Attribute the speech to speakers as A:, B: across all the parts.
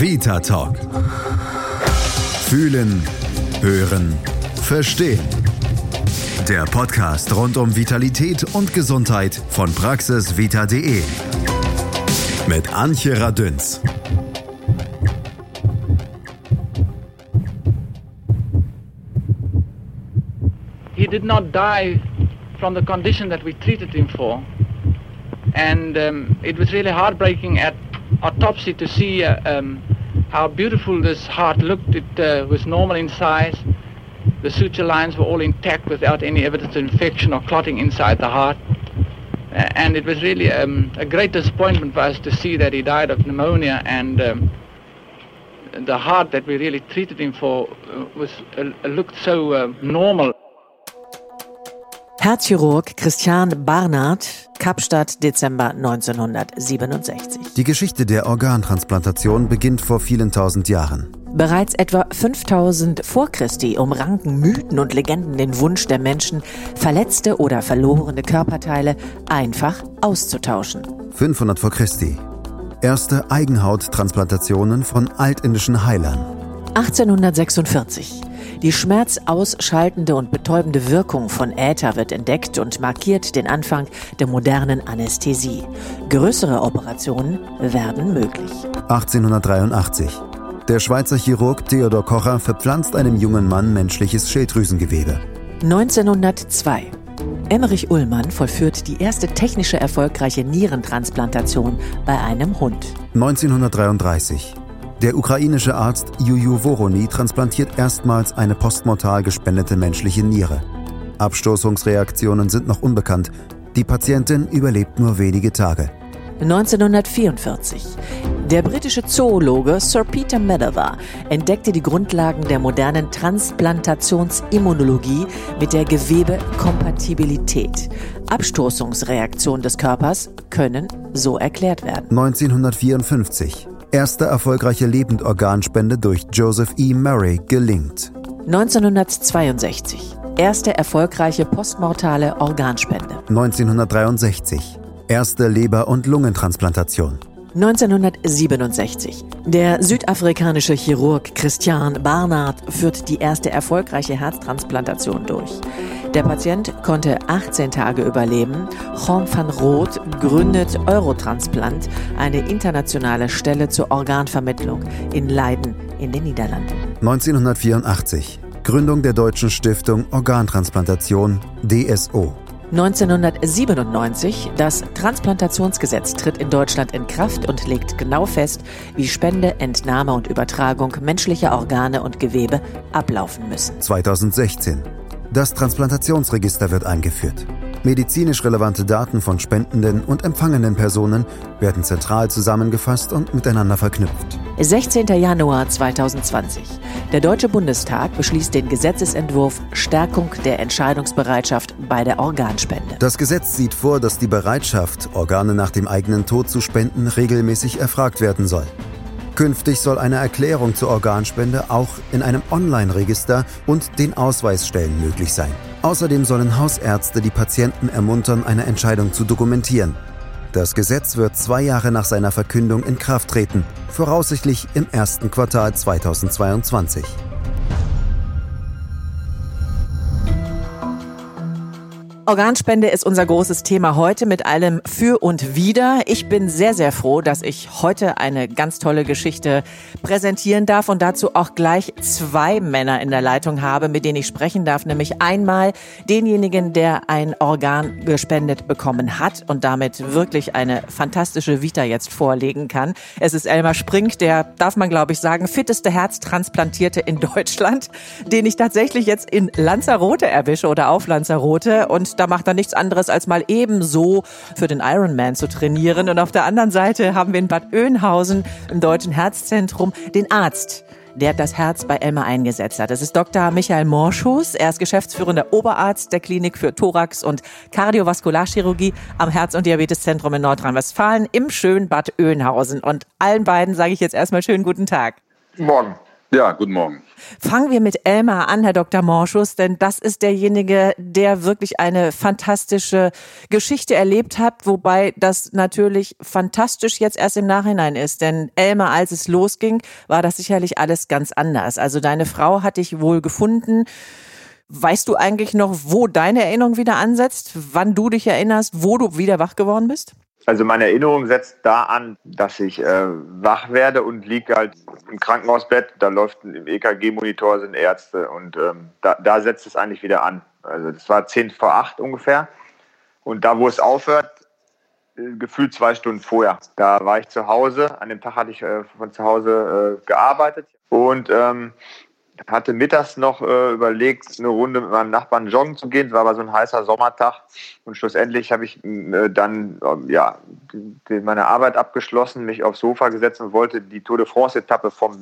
A: Vita Talk. Fühlen, hören, verstehen. Der Podcast rund um Vitalität und Gesundheit von praxisvita.de. Mit Antje Radünz.
B: He did not die from the condition that we treated him for. And um, it was really heartbreaking at autopsy to see uh, um, how beautiful this heart looked. It uh, was normal in size. The suture lines were all intact without any evidence of infection or clotting inside the heart. Uh, and it was really um, a great disappointment for us to see that he died of pneumonia and um, the heart that we really treated him for uh, was uh, looked so uh, normal.
C: Herzchirurg Christian Barnard, Kapstadt, Dezember 1967.
A: Die Geschichte der Organtransplantation beginnt vor vielen tausend Jahren.
C: Bereits etwa 5000 vor Christi umranken Mythen und Legenden den Wunsch der Menschen, verletzte oder verlorene Körperteile einfach auszutauschen.
A: 500 vor Christi. Erste Eigenhauttransplantationen von altindischen Heilern.
C: 1846. Die schmerzausschaltende und betäubende Wirkung von Äther wird entdeckt und markiert den Anfang der modernen Anästhesie. Größere Operationen werden möglich.
A: 1883. Der Schweizer Chirurg Theodor Kocher verpflanzt einem jungen Mann menschliches Schilddrüsengewebe.
C: 1902. Emmerich Ullmann vollführt die erste technische erfolgreiche Nierentransplantation bei einem Hund.
A: 1933. Der ukrainische Arzt Juju Voroni transplantiert erstmals eine postmortal gespendete menschliche Niere. Abstoßungsreaktionen sind noch unbekannt. Die Patientin überlebt nur wenige Tage.
C: 1944. Der britische Zoologe Sir Peter Medawar entdeckte die Grundlagen der modernen Transplantationsimmunologie mit der Gewebekompatibilität. Abstoßungsreaktionen des Körpers können so erklärt werden.
A: 1954. Erste erfolgreiche Lebendorganspende durch Joseph E. Murray gelingt.
C: 1962. Erste erfolgreiche postmortale Organspende.
A: 1963. Erste Leber- und Lungentransplantation.
C: 1967. Der südafrikanische Chirurg Christian Barnard führt die erste erfolgreiche Herztransplantation durch. Der Patient konnte 18 Tage überleben. Juan van Roth gründet Eurotransplant, eine internationale Stelle zur Organvermittlung in Leiden in den Niederlanden.
A: 1984. Gründung der deutschen Stiftung Organtransplantation DSO.
C: 1997. Das Transplantationsgesetz tritt in Deutschland in Kraft und legt genau fest, wie Spende, Entnahme und Übertragung menschlicher Organe und Gewebe ablaufen müssen.
A: 2016. Das Transplantationsregister wird eingeführt. Medizinisch relevante Daten von spendenden und empfangenden Personen werden zentral zusammengefasst und miteinander verknüpft.
C: 16. Januar 2020. Der Deutsche Bundestag beschließt den Gesetzesentwurf Stärkung der Entscheidungsbereitschaft bei der Organspende.
A: Das Gesetz sieht vor, dass die Bereitschaft, Organe nach dem eigenen Tod zu spenden, regelmäßig erfragt werden soll. Künftig soll eine Erklärung zur Organspende auch in einem Online-Register und den Ausweisstellen möglich sein. Außerdem sollen Hausärzte die Patienten ermuntern, eine Entscheidung zu dokumentieren. Das Gesetz wird zwei Jahre nach seiner Verkündung in Kraft treten, voraussichtlich im ersten Quartal 2022.
C: Organspende ist unser großes Thema heute mit allem Für und Wider. Ich bin sehr, sehr froh, dass ich heute eine ganz tolle Geschichte präsentieren darf und dazu auch gleich zwei Männer in der Leitung habe, mit denen ich sprechen darf. Nämlich einmal denjenigen, der ein Organ gespendet bekommen hat und damit wirklich eine fantastische Vita jetzt vorlegen kann. Es ist Elmar Sprink, der, darf man glaube ich sagen, fitteste Herztransplantierte in Deutschland, den ich tatsächlich jetzt in Lanzarote erwische oder auf Lanzarote und da macht er nichts anderes, als mal ebenso für den Ironman zu trainieren. Und auf der anderen Seite haben wir in Bad Oeynhausen im Deutschen Herzzentrum den Arzt, der das Herz bei Elmar eingesetzt hat. Das ist Dr. Michael Morschus. Er ist geschäftsführender Oberarzt der Klinik für Thorax- und Kardiovaskularchirurgie am Herz- und Diabeteszentrum in Nordrhein-Westfalen im schönen Bad Oeynhausen. Und allen beiden sage ich jetzt erstmal schönen guten Tag.
D: Morgen. Ja, guten Morgen.
C: Fangen wir mit Elmar an, Herr Dr. Morschus, denn das ist derjenige, der wirklich eine fantastische Geschichte erlebt hat, wobei das natürlich fantastisch jetzt erst im Nachhinein ist. Denn Elmar, als es losging, war das sicherlich alles ganz anders. Also deine Frau hat dich wohl gefunden. Weißt du eigentlich noch, wo deine Erinnerung wieder ansetzt, wann du dich erinnerst, wo du wieder wach geworden bist?
E: Also meine Erinnerung setzt da an, dass ich äh, wach werde und liege halt im Krankenhausbett. Da läuft im EKG-Monitor sind Ärzte und ähm, da, da, setzt es eigentlich wieder an. Also das war 10 vor 8 ungefähr. Und da, wo es aufhört, äh, gefühlt zwei Stunden vorher. Da war ich zu Hause. An dem Tag hatte ich äh, von zu Hause äh, gearbeitet. Und ähm, hatte mittags noch äh, überlegt, eine Runde mit meinem Nachbarn joggen zu gehen. Es war aber so ein heißer Sommertag. Und schlussendlich habe ich äh, dann äh, ja, meine Arbeit abgeschlossen, mich aufs Sofa gesetzt und wollte die Tour de France-Etappe vom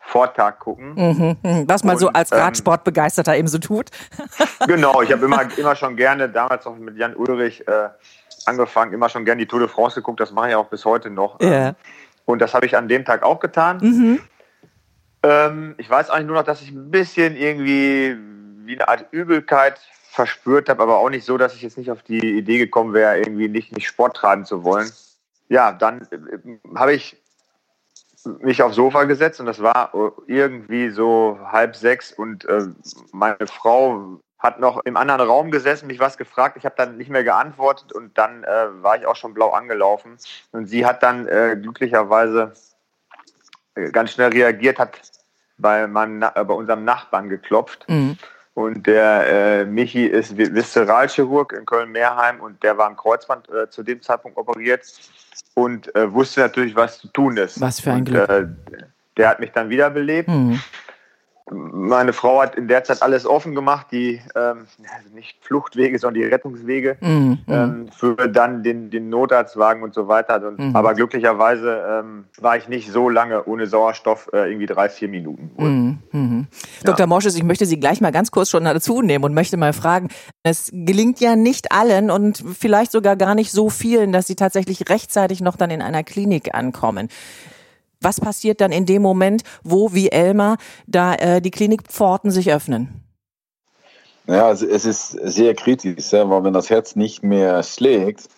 E: Vortag gucken.
C: Mhm, mhm. was man und, so als ähm, Radsportbegeisterter eben so tut.
E: genau, ich habe immer, immer schon gerne, damals auch mit Jan Ulrich äh, angefangen, immer schon gerne die Tour de France geguckt. Das mache ich auch bis heute noch.
C: Yeah.
E: Und das habe ich an dem Tag auch getan.
C: Mhm.
E: Ähm, ich weiß eigentlich nur noch, dass ich ein bisschen irgendwie wie eine Art Übelkeit verspürt habe, aber auch nicht so, dass ich jetzt nicht auf die Idee gekommen wäre, irgendwie nicht, nicht Sport treiben zu wollen. Ja, dann äh, habe ich mich aufs Sofa gesetzt und das war irgendwie so halb sechs und äh, meine Frau hat noch im anderen Raum gesessen, mich was gefragt. Ich habe dann nicht mehr geantwortet und dann äh, war ich auch schon blau angelaufen. Und sie hat dann äh, glücklicherweise ganz schnell reagiert, hat bei, äh, bei unserem Nachbarn geklopft.
C: Mhm.
E: Und der äh, Michi ist Viszeralchirurg in Köln-Mehrheim und der war am Kreuzband äh, zu dem Zeitpunkt operiert und äh, wusste natürlich, was zu tun ist.
C: Was für ein
E: und,
C: Glück.
E: Äh, der hat mich dann wiederbelebt.
C: Mhm.
E: Meine Frau hat in der Zeit alles offen gemacht, die ähm, also nicht Fluchtwege, sondern die Rettungswege
C: mhm.
E: ähm, für dann den, den Notarztwagen und so weiter. Und,
C: Mhm.
E: Aber glücklicherweise ähm, war ich nicht so lange ohne Sauerstoff, äh, irgendwie drei, vier Minuten.
C: Mhm. Mhm. Dr. Morsches, ich möchte Sie gleich mal ganz kurz schon dazu nehmen und möchte mal fragen, es gelingt ja nicht allen und vielleicht sogar gar nicht so vielen, dass sie tatsächlich rechtzeitig noch dann in einer Klinik ankommen. Was passiert dann in dem Moment, wo, wie Elmar, da äh, die Klinikpforten sich öffnen?
D: Ja, es ist sehr kritisch, ja, weil wenn das Herz nicht mehr schlägt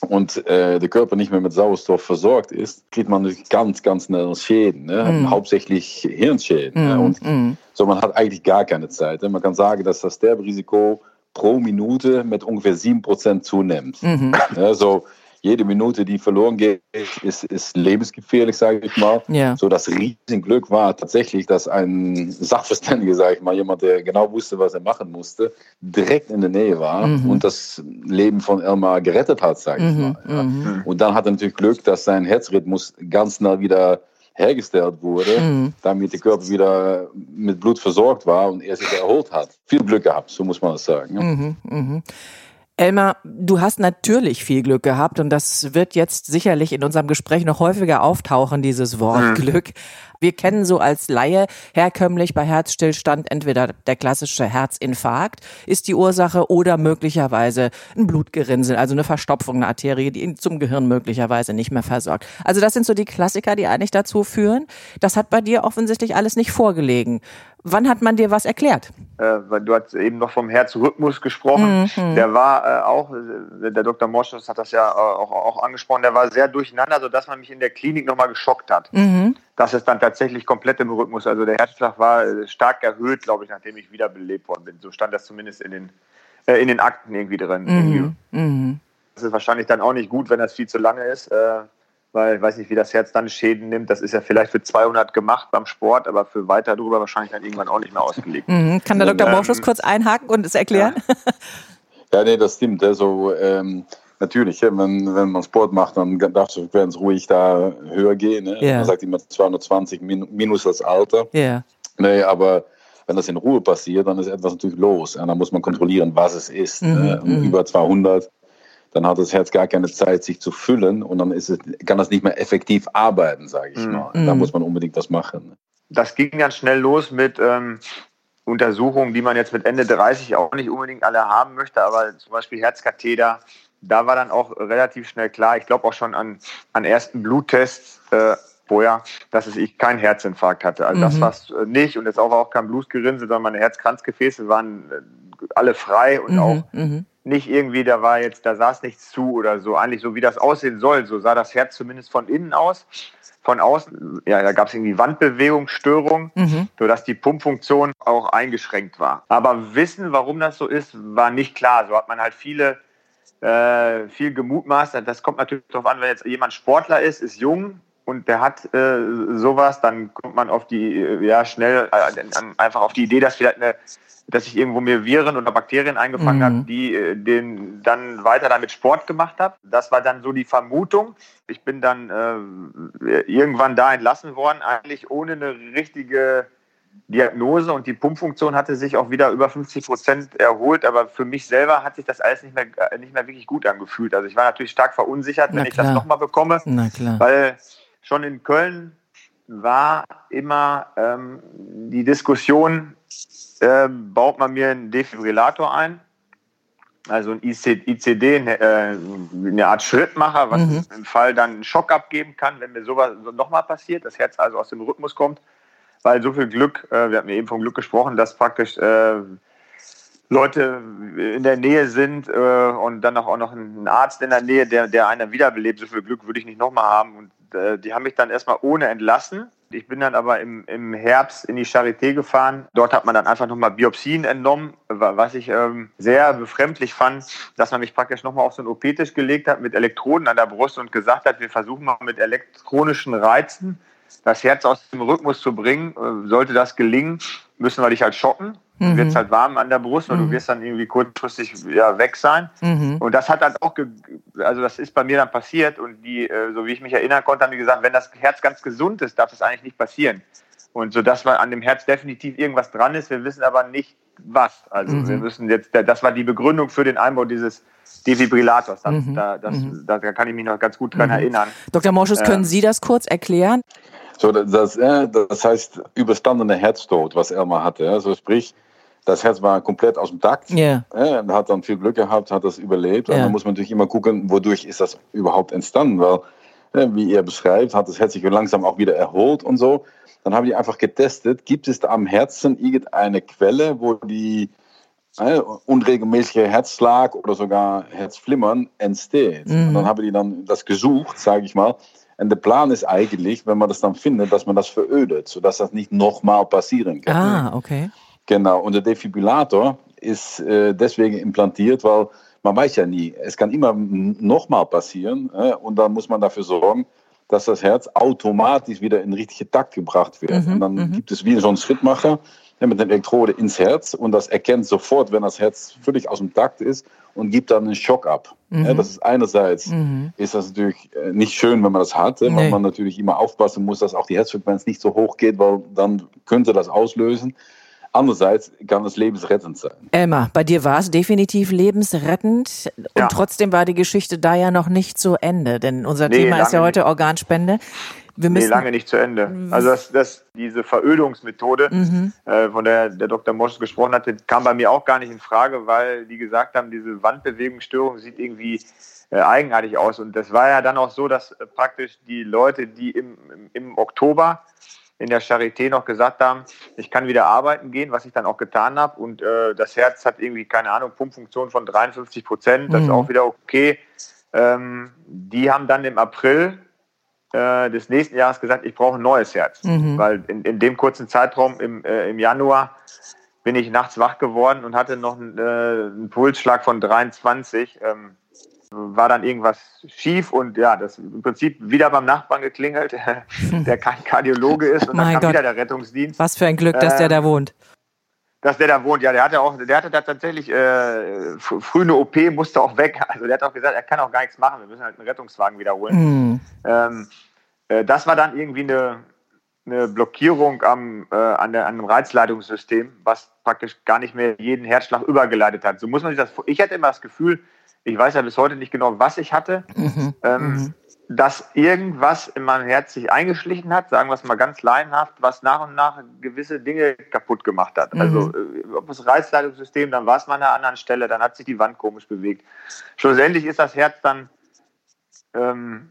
D: und äh, der Körper nicht mehr mit Sauerstoff versorgt ist, kriegt man ganz, ganz schnell Schäden, ne?
C: Mhm.
D: hauptsächlich Hirnschäden. Ja,
C: Mhm,
D: und
C: mhm.
D: so, man hat eigentlich gar keine Zeit. Ne? Man kann sagen, dass das Sterberisiko pro Minute mit ungefähr 7% zunimmt.
C: Mhm.
D: Ja, so jede Minute, die verloren geht, ist, ist lebensgefährlich, sage ich mal.
C: Ja.
D: So das Riesenglück war tatsächlich, dass ein Sachverständiger, sage ich mal, jemand, der genau wusste, was er machen musste, direkt in der Nähe war
C: Mhm.
D: und das Leben von Elmar gerettet hat, sage ich
C: Mhm,
D: mal. Ja.
C: mhm.
D: Und dann hat er natürlich Glück, dass sein Herzrhythmus ganz schnell wieder hergestellt wurde,
C: Mhm.
D: damit der Körper wieder mit Blut versorgt war und er sich erholt hat. Viel Glück gehabt, so muss man das sagen. Ja.
C: Mhm, mhm. Elmar, du hast natürlich viel Glück gehabt und das wird jetzt sicherlich in unserem Gespräch noch häufiger auftauchen, dieses Wort Glück. Wir kennen so als Laie herkömmlich bei Herzstillstand entweder der klassische Herzinfarkt ist die Ursache oder möglicherweise ein Blutgerinnsel, also eine Verstopfung einer Arterie, die ihn zum Gehirn möglicherweise nicht mehr versorgt. Also das sind so die Klassiker, die eigentlich dazu führen. Das hat bei dir offensichtlich alles nicht vorgelegen. Wann hat man dir was erklärt?
E: Äh, weil du hast eben noch vom Herzrhythmus gesprochen.
C: Mhm.
E: Der war äh, auch, äh, der Dr. Moschus hat das ja äh, auch, auch angesprochen, der war sehr durcheinander, sodass man mich in der Klinik nochmal geschockt hat.
C: Mhm.
E: Das ist dann tatsächlich komplett im Rhythmus. Also der Herzschlag war äh, stark erhöht, glaube ich, nachdem ich wiederbelebt worden bin. So stand das zumindest in den, in den Akten irgendwie drin. Irgendwie.
C: Mhm. Mhm.
E: Das ist wahrscheinlich dann auch nicht gut, wenn das viel zu lange ist, weil ich weiß nicht, wie das Herz dann Schäden nimmt. Das ist ja vielleicht für 200 gemacht beim Sport, aber für weiter drüber wahrscheinlich dann irgendwann auch nicht mehr ausgelegt.
C: Mhm. Kann der
D: Und,
C: Dr.
E: ähm,
C: Morschus kurz einhaken und es erklären?
D: Ja, nee, das stimmt. Also, ähm, natürlich, ja, wenn, wenn man Sport macht, dann darf die Frequenz ruhig da höher gehen. Ne?
C: Ja.
D: Man sagt immer 220 min minus das Alter.
C: Ja.
D: Nee, aber wenn das in Ruhe passiert, dann ist etwas natürlich los. Und dann muss man kontrollieren, was es ist.
C: Mhm, mhm.
D: Über 200, dann hat das Herz gar keine Zeit, sich zu füllen und dann ist es, kann das nicht mehr effektiv arbeiten, sage ich
E: Mhm.
D: mal.
C: Mhm.
D: Da muss man unbedingt was machen.
E: Das ging ganz schnell los mit ähm, Untersuchungen, die man jetzt mit Ende 30 auch nicht unbedingt alle haben möchte, aber zum Beispiel Herzkatheter. Da war dann auch relativ schnell klar, ich glaube auch schon an, an ersten Bluttests, äh, vorher, dass ich keinen Herzinfarkt hatte. Also mhm. das war es nicht und jetzt auch, auch kein Blutgerinnsel, sondern meine Herzkranzgefäße waren äh, alle frei und mhm. auch mhm. Nicht irgendwie, da war jetzt, da saß nichts zu oder so, eigentlich so wie das aussehen soll. So sah das Herz zumindest von innen aus. Von außen, ja, da gab es irgendwie Wandbewegungsstörungen, mhm. sodass die Pumpfunktion auch eingeschränkt war. Aber wissen, warum das so ist, war nicht klar. So hat man halt viele äh, viel gemutmaßt. Das kommt natürlich darauf an, wenn jetzt jemand Sportler ist, ist jung und der hat äh, sowas, dann kommt man auf die, äh, ja, schnell äh, einfach auf die Idee, dass vielleicht eine dass ich irgendwo mir Viren oder Bakterien eingefangen mhm. habe, die äh, den dann weiter damit Sport gemacht habe. Das war dann so die Vermutung. Ich bin dann äh, irgendwann da entlassen worden, eigentlich ohne eine richtige Diagnose und die Pumpfunktion hatte sich auch wieder über 50 Prozent erholt, aber für mich selber hat sich das alles nicht mehr, äh, nicht mehr wirklich gut angefühlt. Also ich war natürlich stark verunsichert, wenn ich das nochmal bekomme, weil schon in Köln war immer ähm, die Diskussion, äh, baut man mir einen Defibrillator ein, also ein ICD, eine, äh, eine Art Schrittmacher, was mhm. im Fall dann einen Schock abgeben kann, wenn mir sowas nochmal passiert, das Herz also aus dem Rhythmus kommt weil so viel Glück, äh, wir hatten ja eben vom Glück gesprochen, dass praktisch äh, Leute in der Nähe sind äh, und dann auch noch ein Arzt in der Nähe, der, der einen wiederbelebt. So viel Glück würde ich nicht nochmal haben. Und äh, die haben mich dann erstmal ohne entlassen. Ich bin dann aber im, im Herbst in die Charité gefahren. Dort hat man dann einfach nochmal Biopsien entnommen, was ich ähm, sehr befremdlich fand, dass man mich praktisch nochmal auf so einen OP-Tisch gelegt hat mit Elektroden an der Brust und gesagt hat, wir versuchen mal mit elektronischen Reizen das Herz aus dem Rhythmus zu bringen. Äh, sollte das gelingen, müssen wir dich halt schocken. Mhm. Du wirst halt warm an der Brust und mhm. du wirst dann irgendwie kurzfristig ja, weg sein. Mhm. Und das hat dann auch, also das ist bei mir dann passiert und die, äh, so wie ich mich erinnern konnte, haben die gesagt, wenn das Herz ganz gesund ist, darf das eigentlich nicht passieren. Und so dass man an dem Herz definitiv irgendwas dran ist, wir wissen aber nicht was. Also mhm. wir müssen jetzt, das war die Begründung für den Einbau dieses Defibrillators. Das, mhm. da, das, mhm. da, kann ich mich noch ganz gut dran mhm. erinnern.
C: Dr. Morschus, können ähm, Sie das kurz erklären?
D: So, das, das heißt überstandene Herztod, was Elmar hatte. Also sprich, das Herz war komplett aus dem Takt. Yeah. Er hat dann viel Glück gehabt, hat das überlebt. Yeah. Und dann muss man natürlich immer gucken, wodurch ist das überhaupt entstanden. Weil, wie ihr beschreibt, hat das Herz sich langsam auch wieder erholt und so. Dann haben die einfach getestet, gibt es da am Herzen irgendeine Quelle, wo die äh, unregelmäßige Herzschlag oder sogar Herzflimmern entsteht. Mhm. Und dann haben die dann das gesucht, sage ich mal. Und der Plan ist eigentlich, wenn man das dann findet, dass man das verödet, sodass das nicht nochmal passieren kann.
C: Ah, okay.
D: Genau, und der Defibrillator ist äh, deswegen implantiert, weil man weiß ja nie, es kann immer nochmal passieren äh, und dann muss man dafür sorgen, dass das Herz automatisch wieder in richtige Takt gebracht wird. Mhm, und dann mhm. gibt es wie so einen Schrittmacher ja, mit einer Elektrode ins Herz und das erkennt sofort, wenn das Herz völlig aus dem Takt ist und gibt dann einen Schock ab. Mhm. Ja, das ist einerseits mhm. ist das natürlich äh, nicht schön, wenn man das hat, nee. weil man natürlich immer aufpassen muss, dass auch die Herzfrequenz nicht so hoch geht, weil dann könnte das auslösen. Andererseits kann es lebensrettend sein.
C: Elmar, bei dir war es definitiv lebensrettend und ja. trotzdem war die Geschichte da ja noch nicht zu Ende, denn unser nee, Thema ist ja heute Organspende.
E: Wir müssen nee, lange nicht zu Ende. Also das, das, diese Verödungsmethode, mhm. äh, von der der Dr. Mosch gesprochen hatte, kam bei mir auch gar nicht in Frage, weil die gesagt haben, diese Wandbewegungsstörung sieht irgendwie äh, eigenartig aus. Und das war ja dann auch so, dass äh, praktisch die Leute, die im, im, im Oktober in der Charité noch gesagt haben, ich kann wieder arbeiten gehen, was ich dann auch getan habe. Und äh, das Herz hat irgendwie, keine Ahnung, Pumpfunktion von 53 Prozent, das mhm. ist auch wieder okay. Ähm, die haben dann im April äh, des nächsten Jahres gesagt, ich brauche ein neues Herz. Mhm. Weil in, in dem kurzen Zeitraum im, äh, im Januar bin ich nachts wach geworden und hatte noch einen, äh, einen Pulsschlag von 23. Ähm, war dann irgendwas schief und ja, das im Prinzip wieder beim Nachbarn geklingelt, der kein Kardiologe ist und dann kam Gott. wieder der Rettungsdienst.
C: Was für ein Glück, dass ähm, der da wohnt.
E: Dass der da wohnt, ja, der hatte auch, der hatte da tatsächlich äh, früh eine OP, musste auch weg. Also der hat auch gesagt, er kann auch gar nichts machen, wir müssen halt einen Rettungswagen wiederholen. Mhm. Ähm, äh, das war dann irgendwie eine, eine Blockierung am, äh, an, der, an dem Reizleitungssystem, was praktisch gar nicht mehr jeden Herzschlag übergeleitet hat. So muss man sich das. Ich hatte immer das Gefühl, ich weiß ja bis heute nicht genau, was ich hatte, mhm. Ähm, mhm dass irgendwas in meinem Herz sich eingeschlichen hat, sagen wir es mal ganz laienhaft, was nach und nach gewisse Dinge kaputt gemacht hat. Also, mhm. Also ob das Reizleitungssystem, dann war es mal an einer anderen Stelle, dann hat sich die Wand komisch bewegt. Schlussendlich ist das Herz dann ähm,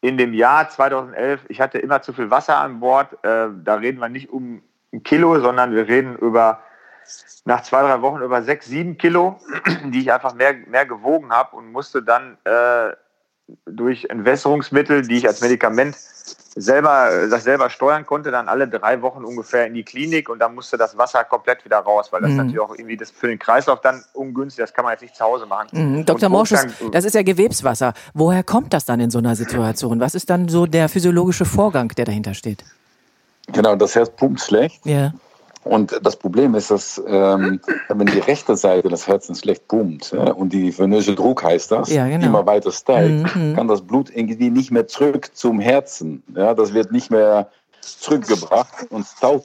E: in dem Jahr 2011, ich hatte immer zu viel Wasser an Bord. Äh, da reden wir nicht um ein Kilo, sondern wir reden über nach zwei, drei Wochen über sechs, sieben Kilo, die ich einfach mehr, mehr gewogen habe und musste dann äh, durch Entwässerungsmittel, die ich als Medikament selber, das selber steuern konnte, dann alle drei Wochen ungefähr in die Klinik und dann musste das Wasser komplett wieder raus, weil das mhm. natürlich auch irgendwie das für den Kreislauf dann ungünstig, das kann man jetzt nicht zu Hause machen.
C: Mhm. Dr. Morschus, das ist ja Gewebswasser. Woher kommt das dann in so einer Situation? Was ist dann so der physiologische Vorgang, der dahinter steht?
D: Genau, das Herz pumpt schlecht.
C: Ja.
D: Und das Problem ist, dass ähm, wenn die rechte Seite des Herzens schlecht pumpt äh, und die venöse Druck heißt das, ja, genau. immer weiter steigt, mhm. kann das Blut irgendwie nicht mehr zurück zum Herzen. Ja, das wird nicht mehr zurückgebracht und staut,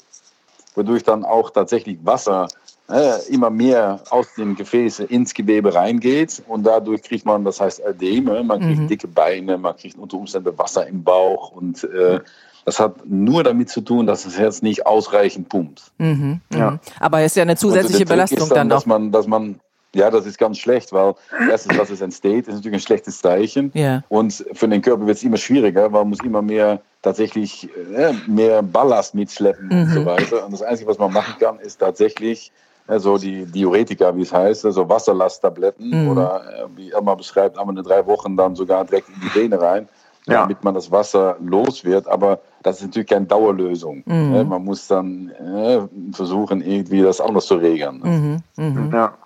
D: wodurch dann auch tatsächlich Wasser äh, immer mehr aus den Gefäßen ins Gewebe reingeht und dadurch kriegt man, das heißt Ödeme, man kriegt mhm. dicke Beine, man kriegt unter Umständen Wasser im Bauch und äh, das hat nur damit zu tun, dass das Herz nicht ausreichend pumpt.
C: Mhm, mhm. ja. Aber es ist ja eine zusätzliche Belastung dann, dann
D: dass man, dass man ja, das ist ganz schlecht, weil erstens, was es entsteht, ist natürlich ein schlechtes Zeichen.
C: Ja.
D: Und für den Körper wird es immer schwieriger, weil man muss immer mehr tatsächlich äh, mehr Ballast mitschleppen mhm. und so weiter. Und das Einzige, was man machen kann, ist tatsächlich also die Diuretika, wie es heißt, also Wasserlasttabletten mhm. oder äh, wie Emma beschreibt, einmal in drei Wochen dann sogar direkt in die Vene rein ja. damit man das Wasser los wird. Aber das ist natürlich keine Dauerlösung. Mhm. Ne? Man muss dann äh, versuchen, irgendwie das anders zu regeln.
C: Mhm. Mhm. Ja.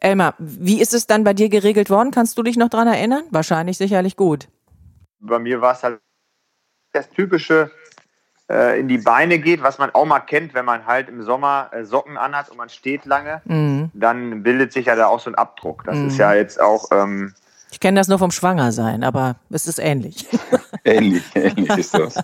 C: Elmar, wie ist es dann bei dir geregelt worden? Kannst du dich noch daran erinnern? Wahrscheinlich sicherlich gut.
E: Bei mir war es halt das typische äh, in die Beine geht, was man auch mal kennt, wenn man halt im Sommer äh, Socken anhat und man steht lange, mhm. dann bildet sich ja da auch so ein Abdruck. Das ist mhm. ja jetzt auch ähm,
C: ich kenne das nur vom Schwangersein, aber es ist ähnlich.
D: ähnlich, ähnlich ist das.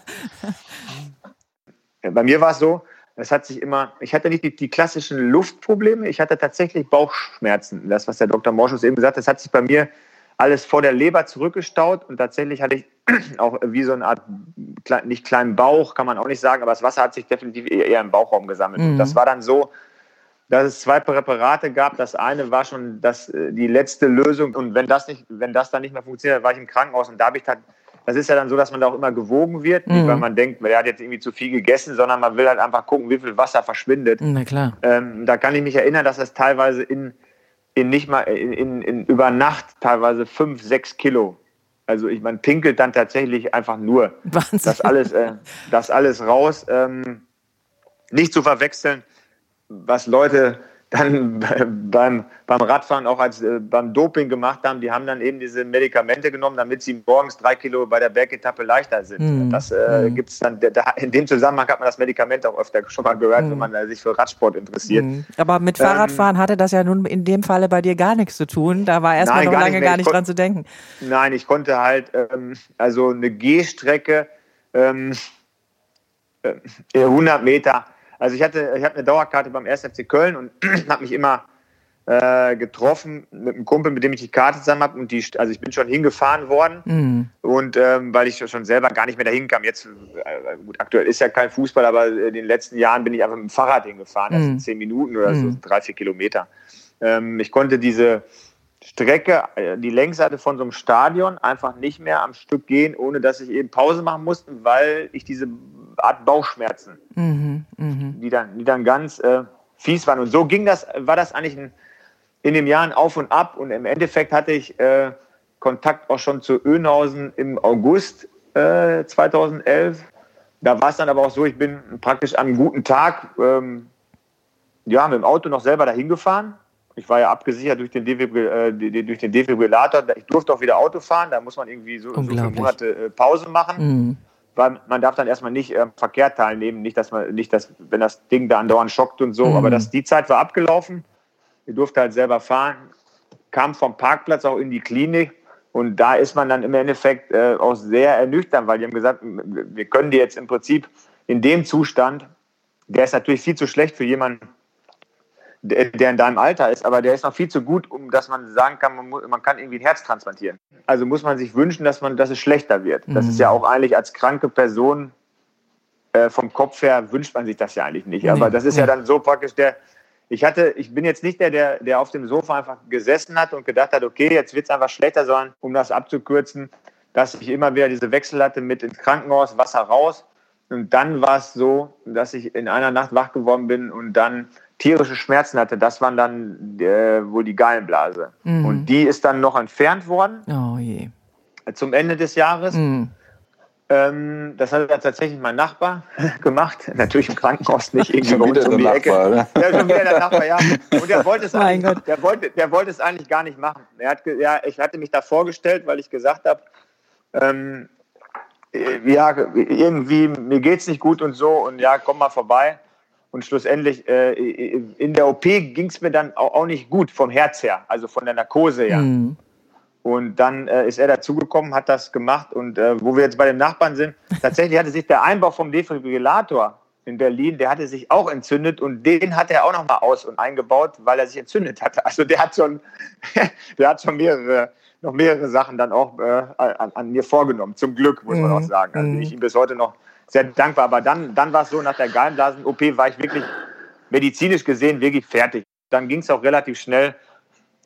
E: Bei mir war es so, es hat sich immer, ich hatte nicht die, die, klassischen Luftprobleme, ich hatte tatsächlich Bauchschmerzen. Das, was der Dr. Morschus eben gesagt hat, das hat sich bei mir alles vor der Leber zurückgestaut und tatsächlich hatte ich auch wie so eine Art, nicht kleinen Bauch, kann man auch nicht sagen, aber das Wasser hat sich definitiv eher im Bauchraum gesammelt. Mhm. Und das war dann so, dass es zwei Präparate gab. Das eine war schon das, äh, die letzte Lösung. Und wenn das, nicht, wenn das dann nicht mehr funktioniert, war ich im Krankenhaus. Und da habe ich dann, das ist ja dann so, dass man da auch immer gewogen wird. Mhm. Weil man denkt, der hat jetzt irgendwie zu viel gegessen, sondern man will halt einfach gucken, wie viel Wasser verschwindet.
C: Na klar.
E: Ähm, da kann ich mich erinnern, dass das teilweise in, in nicht mal, in, in, in über Nacht teilweise fünf, sechs Kilo also ich, man pinkelt dann tatsächlich einfach nur. Wahnsinn. Das alles, äh, das alles raus. Ähm, nicht zu verwechseln was Leute dann beim, beim Radfahren auch als äh, beim Doping gemacht haben, die haben dann eben diese Medikamente genommen, damit sie morgens drei Kilo bei der Bergetappe leichter sind. Mm. Das äh, mm. gibt es dann, da, in dem Zusammenhang hat man das Medikament auch öfter schon mal gehört, mm. wenn man äh, sich für Radsport interessiert. Mm.
C: Aber mit Fahrradfahren ähm, hatte das ja nun in dem Falle bei dir gar nichts zu tun. Da war erstmal noch lange nicht gar nicht dran zu denken.
E: Nein, ich konnte halt, ähm, also eine Gehstrecke, ähm, 100 äh, Meter, also ich hatte, ich hatte eine Dauerkarte beim 1. FC Köln und habe mich immer äh, getroffen mit einem Kumpel, mit dem ich die Karte zusammen habe. Und die, also ich bin schon hingefahren worden. Mhm. Und ähm, weil ich schon selber gar nicht mehr dahin kam. Jetzt, äh, gut, aktuell ist ja kein Fußball, aber in den letzten Jahren bin ich einfach mit dem Fahrrad hingefahren. Mhm. Also zehn Minuten oder mhm. so, drei, vier Kilometer. Ähm, ich konnte diese Strecke, äh, die Längsseite von so einem Stadion einfach nicht mehr am Stück gehen, ohne dass ich eben Pause machen musste, weil ich diese Art Bauchschmerzen, mhm, mh. die, dann, die dann ganz äh, fies waren. Und so ging das, war das eigentlich ein, in den Jahren auf und ab. Und im Endeffekt hatte ich äh, Kontakt auch schon zu Önhausen im August äh, 2011. Da war es dann aber auch so, ich bin praktisch an einem guten Tag ähm, ja, mit dem Auto noch selber dahin gefahren. Ich war ja abgesichert durch den, Defibrillator. Äh, Defibrillator. Ich durfte auch wieder Auto fahren. Da muss man irgendwie so, so viele Monate äh, Pause machen. Mhm weil man darf dann erstmal nicht äh, Verkehr teilnehmen, nicht, dass man, nicht, dass, wenn das Ding da andauernd schockt und so, mhm. aber das, die Zeit war abgelaufen. Ich durfte halt selber fahren, kam vom Parkplatz auch in die Klinik und da ist man dann im Endeffekt äh, auch sehr ernüchtert, weil die haben gesagt, wir können dir jetzt im Prinzip in dem Zustand, der ist natürlich viel zu schlecht für jemanden, der in deinem Alter ist, aber der ist noch viel zu gut, um dass man sagen kann, man, man kann irgendwie ein Herz transplantieren. Also muss man sich wünschen, dass man, dass es schlechter wird. Das mhm. ist ja auch eigentlich als kranke Person äh, vom Kopf her wünscht man sich das ja eigentlich nicht. Aber das ist ja dann so praktisch der. Ich hatte, ich bin jetzt nicht der, der, der auf dem Sofa einfach gesessen hat und gedacht hat, okay, jetzt wird es einfach schlechter, sondern um das abzukürzen, dass ich immer wieder diese Wechsel hatte mit ins Krankenhaus, Wasser raus. Und dann war es so, dass ich in einer Nacht wach geworden bin und dann tierische Schmerzen hatte. Das waren dann äh, wohl die Gallenblase. Mhm. Und die ist dann noch entfernt worden.
C: Oh je.
E: Zum Ende des Jahres. Mhm. Ähm, das hat tatsächlich mein Nachbar gemacht. Natürlich im Krankenhaus nicht irgendwie
D: schon wieder um die Ecke. Nachbar,
E: ja, schon wieder der Nachbar, ja. Und der wollte es, eigentlich, der wollte, der wollte es eigentlich gar nicht machen. Er hat, ja, ich hatte mich da vorgestellt, weil ich gesagt habe, ähm, äh, ja, irgendwie, mir geht es nicht gut und so und ja, komm mal vorbei. Und schlussendlich, äh, in der OP ging es mir dann auch, auch, nicht gut vom Herz her, also von der Narkose her. Mhm. Und dann äh, ist er dazugekommen, hat das gemacht. Und äh, wo wir jetzt bei dem Nachbarn sind, tatsächlich hatte sich der Einbau vom Defibrillator in Berlin, der hatte sich auch entzündet und den hat er auch nochmal aus und eingebaut, weil er sich entzündet hatte. Also der hat schon, der hat schon mehrere, noch mehrere Sachen dann auch äh, an, an, mir vorgenommen. Zum Glück, muss man auch mhm. sagen. Also mhm. ich ihm bis heute noch sehr dankbar. Aber dann, dann war es so, nach der Gallenblasen-OP war ich wirklich medizinisch gesehen wirklich fertig. Dann ging es auch relativ schnell,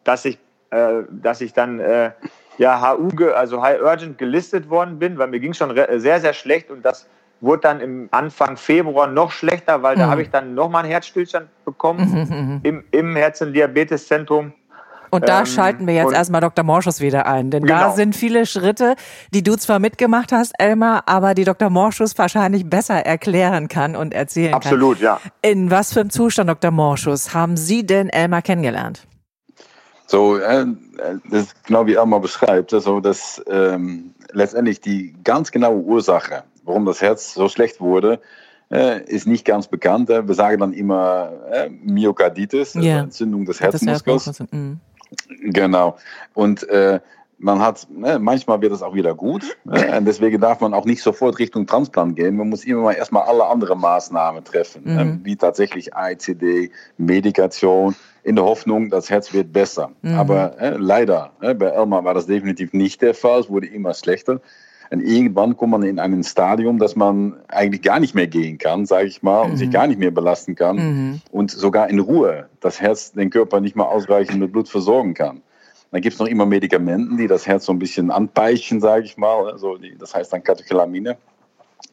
E: dass ich äh, dass ich dann äh, ja HU, also High Urgent gelistet worden bin, weil mir ging schon sehr, sehr schlecht und das wurde dann im Anfang Februar noch schlechter, weil mhm. da habe ich dann nochmal einen Herzstillstand bekommen mhm, mhm. im, im Herz- und Diabeteszentrum.
C: Und da ähm, schalten wir jetzt erstmal Dr. Morschus wieder ein, denn genau. da sind viele Schritte, die du zwar mitgemacht hast, Elmar, aber die Dr. Morschus wahrscheinlich besser erklären kann und erzählen
E: Absolut,
C: kann.
E: Absolut,
C: ja. In was für einem Zustand, Dr. Morschus, haben Sie denn Elmar kennengelernt?
D: So, äh, das ist genau wie Elmar beschreibt, also dass ähm, letztendlich die ganz genaue Ursache, warum das Herz so schlecht wurde, äh, ist nicht ganz bekannt. Wir sagen dann immer äh, Myokarditis, also yeah. Entzündung des Herzmuskels. Das mhm. Genau. Und äh, man hat, ne, manchmal wird es auch wieder gut. Ne, und deswegen darf man auch nicht sofort Richtung Transplant gehen. Man muss immer mal erstmal alle anderen Maßnahmen treffen, ne, mhm. wie tatsächlich ICD, Medikation, in der Hoffnung, das Herz wird besser. Mhm. Aber äh, leider, äh, bei Elmar war das definitiv nicht der Fall. Es wurde immer schlechter. Und irgendwann kommt man in ein Stadium, dass man eigentlich gar nicht mehr gehen kann, sage ich mal, und sich mhm. gar nicht mehr belasten kann mhm. und sogar in Ruhe das Herz den Körper nicht mehr ausreichend mit Blut versorgen kann. Dann gibt es noch immer Medikamenten, die das Herz so ein bisschen anpeitschen, sage ich mal. Also die, das heißt dann Katecholamine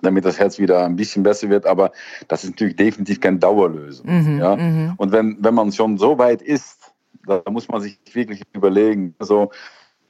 D: damit das Herz wieder ein bisschen besser wird. Aber das ist natürlich definitiv keine Dauerlösung. Mhm, ja? Mhm. Und wenn, wenn man schon so weit ist, da muss man sich wirklich überlegen, also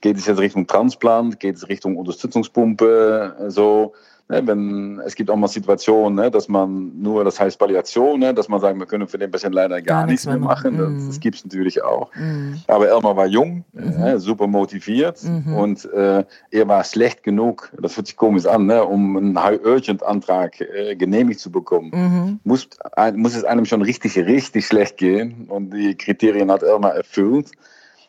D: geht es jetzt Richtung Transplant, geht es Richtung Unterstützungspumpe, so Ne, wenn, es gibt auch mal Situationen, ne, dass man nur, das heißt Palliation, ne, dass man sagt, wir können für den Patienten leider gar, gar nichts mehr machen. machen. Das, das gibt es natürlich auch. Mm. Aber Elmar war jung, mm -hmm. super motiviert -hmm. und äh, er war schlecht genug, das hört sich komisch an, ne, um einen High-Urgent-Antrag äh, genehmigt zu bekommen. -hmm. Muss, muss es einem schon richtig, richtig schlecht gehen und die Kriterien hat Elmar erfüllt.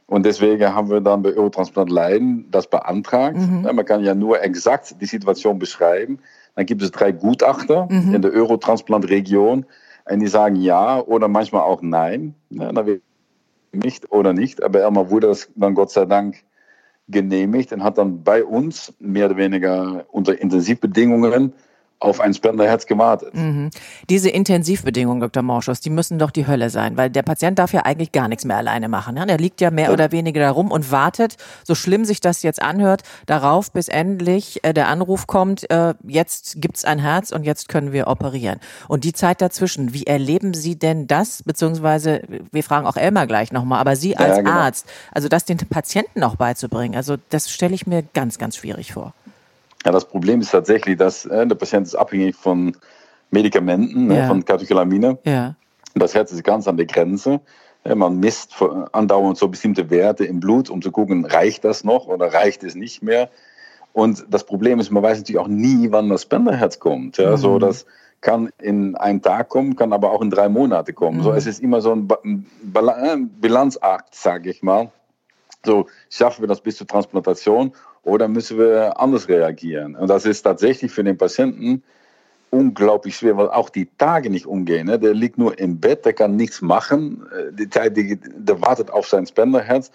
D: Und deswegen haben wir dann bei Eurotransplant Leiden das beantragt. Mhm. man kann ja nur exakt die Situation beschreiben. Dann gibt es drei Gutachter mhm. in der Eurotransplant-Region. Und die sagen ja oder manchmal auch nein. Ja, dann wird nicht oder nicht. Aber einmal wurde das dann Gott sei Dank genehmigt und hat dann bei uns mehr oder weniger unter Intensivbedingungen auf ein Spenderherz gewartet.
C: Mhm. Diese Intensivbedingungen, Dr. Morschus, die müssen doch die Hölle sein, weil der Patient darf ja eigentlich gar nichts mehr alleine machen. Ja? Der liegt ja mehr ja. oder weniger da rum und wartet, so schlimm sich das jetzt anhört, darauf, bis endlich äh, der Anruf kommt, äh, jetzt gibt's ein Herz und jetzt können wir operieren. Und die Zeit dazwischen, wie erleben Sie denn das? Beziehungsweise, wir fragen auch Elmar gleich nochmal, aber Sie als ja, genau. Arzt, also das den Patienten auch beizubringen, also das stelle ich mir ganz, ganz schwierig vor.
D: Ja, das Problem ist tatsächlich, dass äh, der Patient ist abhängig von Medikamenten, ne, ja. von Katecholamine. Ja. Das Herz ist ganz an der Grenze. Man misst andauernd so bestimmte Werte im Blut, um zu gucken, reicht das noch oder reicht es nicht mehr. Und das Problem ist, man weiß natürlich auch nie, wann das Spenderherz kommt. Ja, mhm. So, das kann in einem Tag kommen, kann aber auch in drei Monate kommen. Mhm. So, es ist immer so ein, äh, Bilanzakt, sage ich mal. So, schaffen wir das bis zur Transplantation oder müssen wir anders reagieren? Und das ist tatsächlich für den Patienten unglaublich schwer, weil auch die Tage nicht umgehen. Ne? Der liegt nur im Bett, der kann nichts machen, äh, die die, der wartet auf sein Spenderherz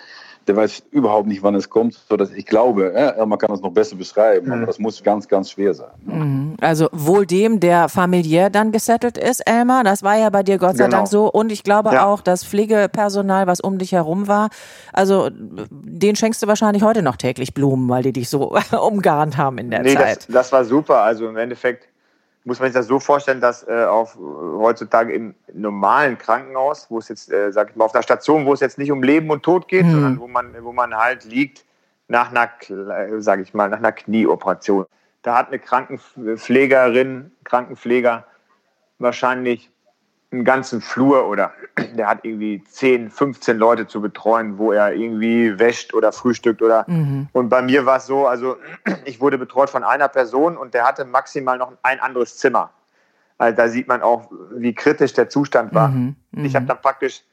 D: der weiß überhaupt nicht, wann es kommt, sodass ich glaube, ja, man kann das noch besser beschreiben, mhm. aber das muss ganz, ganz schwer sein.
C: Mhm. Also wohl dem, der familiär dann gesettelt ist, Elmar, das war ja bei dir Gott sei genau. Dank so und ich glaube ja. auch das Pflegepersonal, was um dich herum war, also den schenkst du wahrscheinlich heute noch täglich Blumen, weil die dich so umgarnt haben in der nee, Zeit.
E: Das, das war super, also im Endeffekt muss man sich das so vorstellen, dass äh, auf, heutzutage im normalen Krankenhaus, wo es jetzt, äh, sag ich mal, auf einer Station, wo es jetzt nicht um Leben und Tod geht, mhm. sondern wo man, wo man halt liegt nach einer, sag ich mal, nach einer Knieoperation. Da hat eine Krankenpflegerin, Krankenpfleger wahrscheinlich einen ganzen Flur oder der hat irgendwie 10, 15 Leute zu betreuen, wo er irgendwie wäscht oder frühstückt oder mhm. und bei mir war es so, also ich wurde betreut von einer Person und der hatte maximal noch ein anderes Zimmer. Also da sieht man auch, wie kritisch der Zustand war. Mhm. Mhm. Ich habe dann praktisch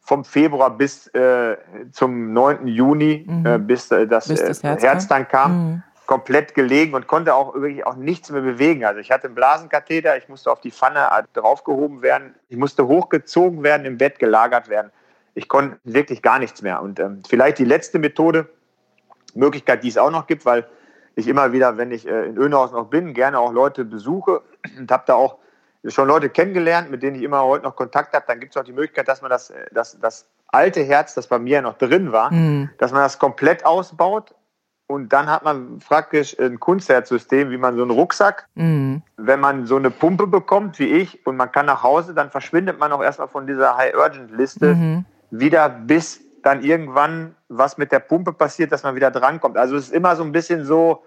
E: vom Februar bis äh, zum 9. Juni, mhm. äh, bis, äh, das, bis das Herz, Herz dann kam, mhm komplett gelegen und konnte auch wirklich auch nichts mehr bewegen. Also ich hatte einen Blasenkatheter, ich musste auf die Pfanne draufgehoben werden, ich musste hochgezogen werden, im Bett gelagert werden. Ich konnte wirklich gar nichts mehr. Und ähm, vielleicht die letzte Methode, Möglichkeit, die es auch noch gibt, weil ich immer wieder, wenn ich äh, in Öhnhaus noch bin, gerne auch Leute besuche und habe da auch schon Leute kennengelernt, mit denen ich immer heute noch Kontakt habe, dann gibt es auch die Möglichkeit, dass man das, äh, das, das alte Herz, das bei mir noch drin war, mhm. dass man das komplett ausbaut und dann hat man praktisch ein Kunstherzsystem, wie man so einen Rucksack. Mhm. Wenn man so eine Pumpe bekommt, wie ich, und man kann nach Hause, dann verschwindet man auch erstmal von dieser High-Urgent-Liste mhm. wieder, bis dann irgendwann was mit der Pumpe passiert, dass man wieder drankommt. Also es ist immer so ein bisschen so,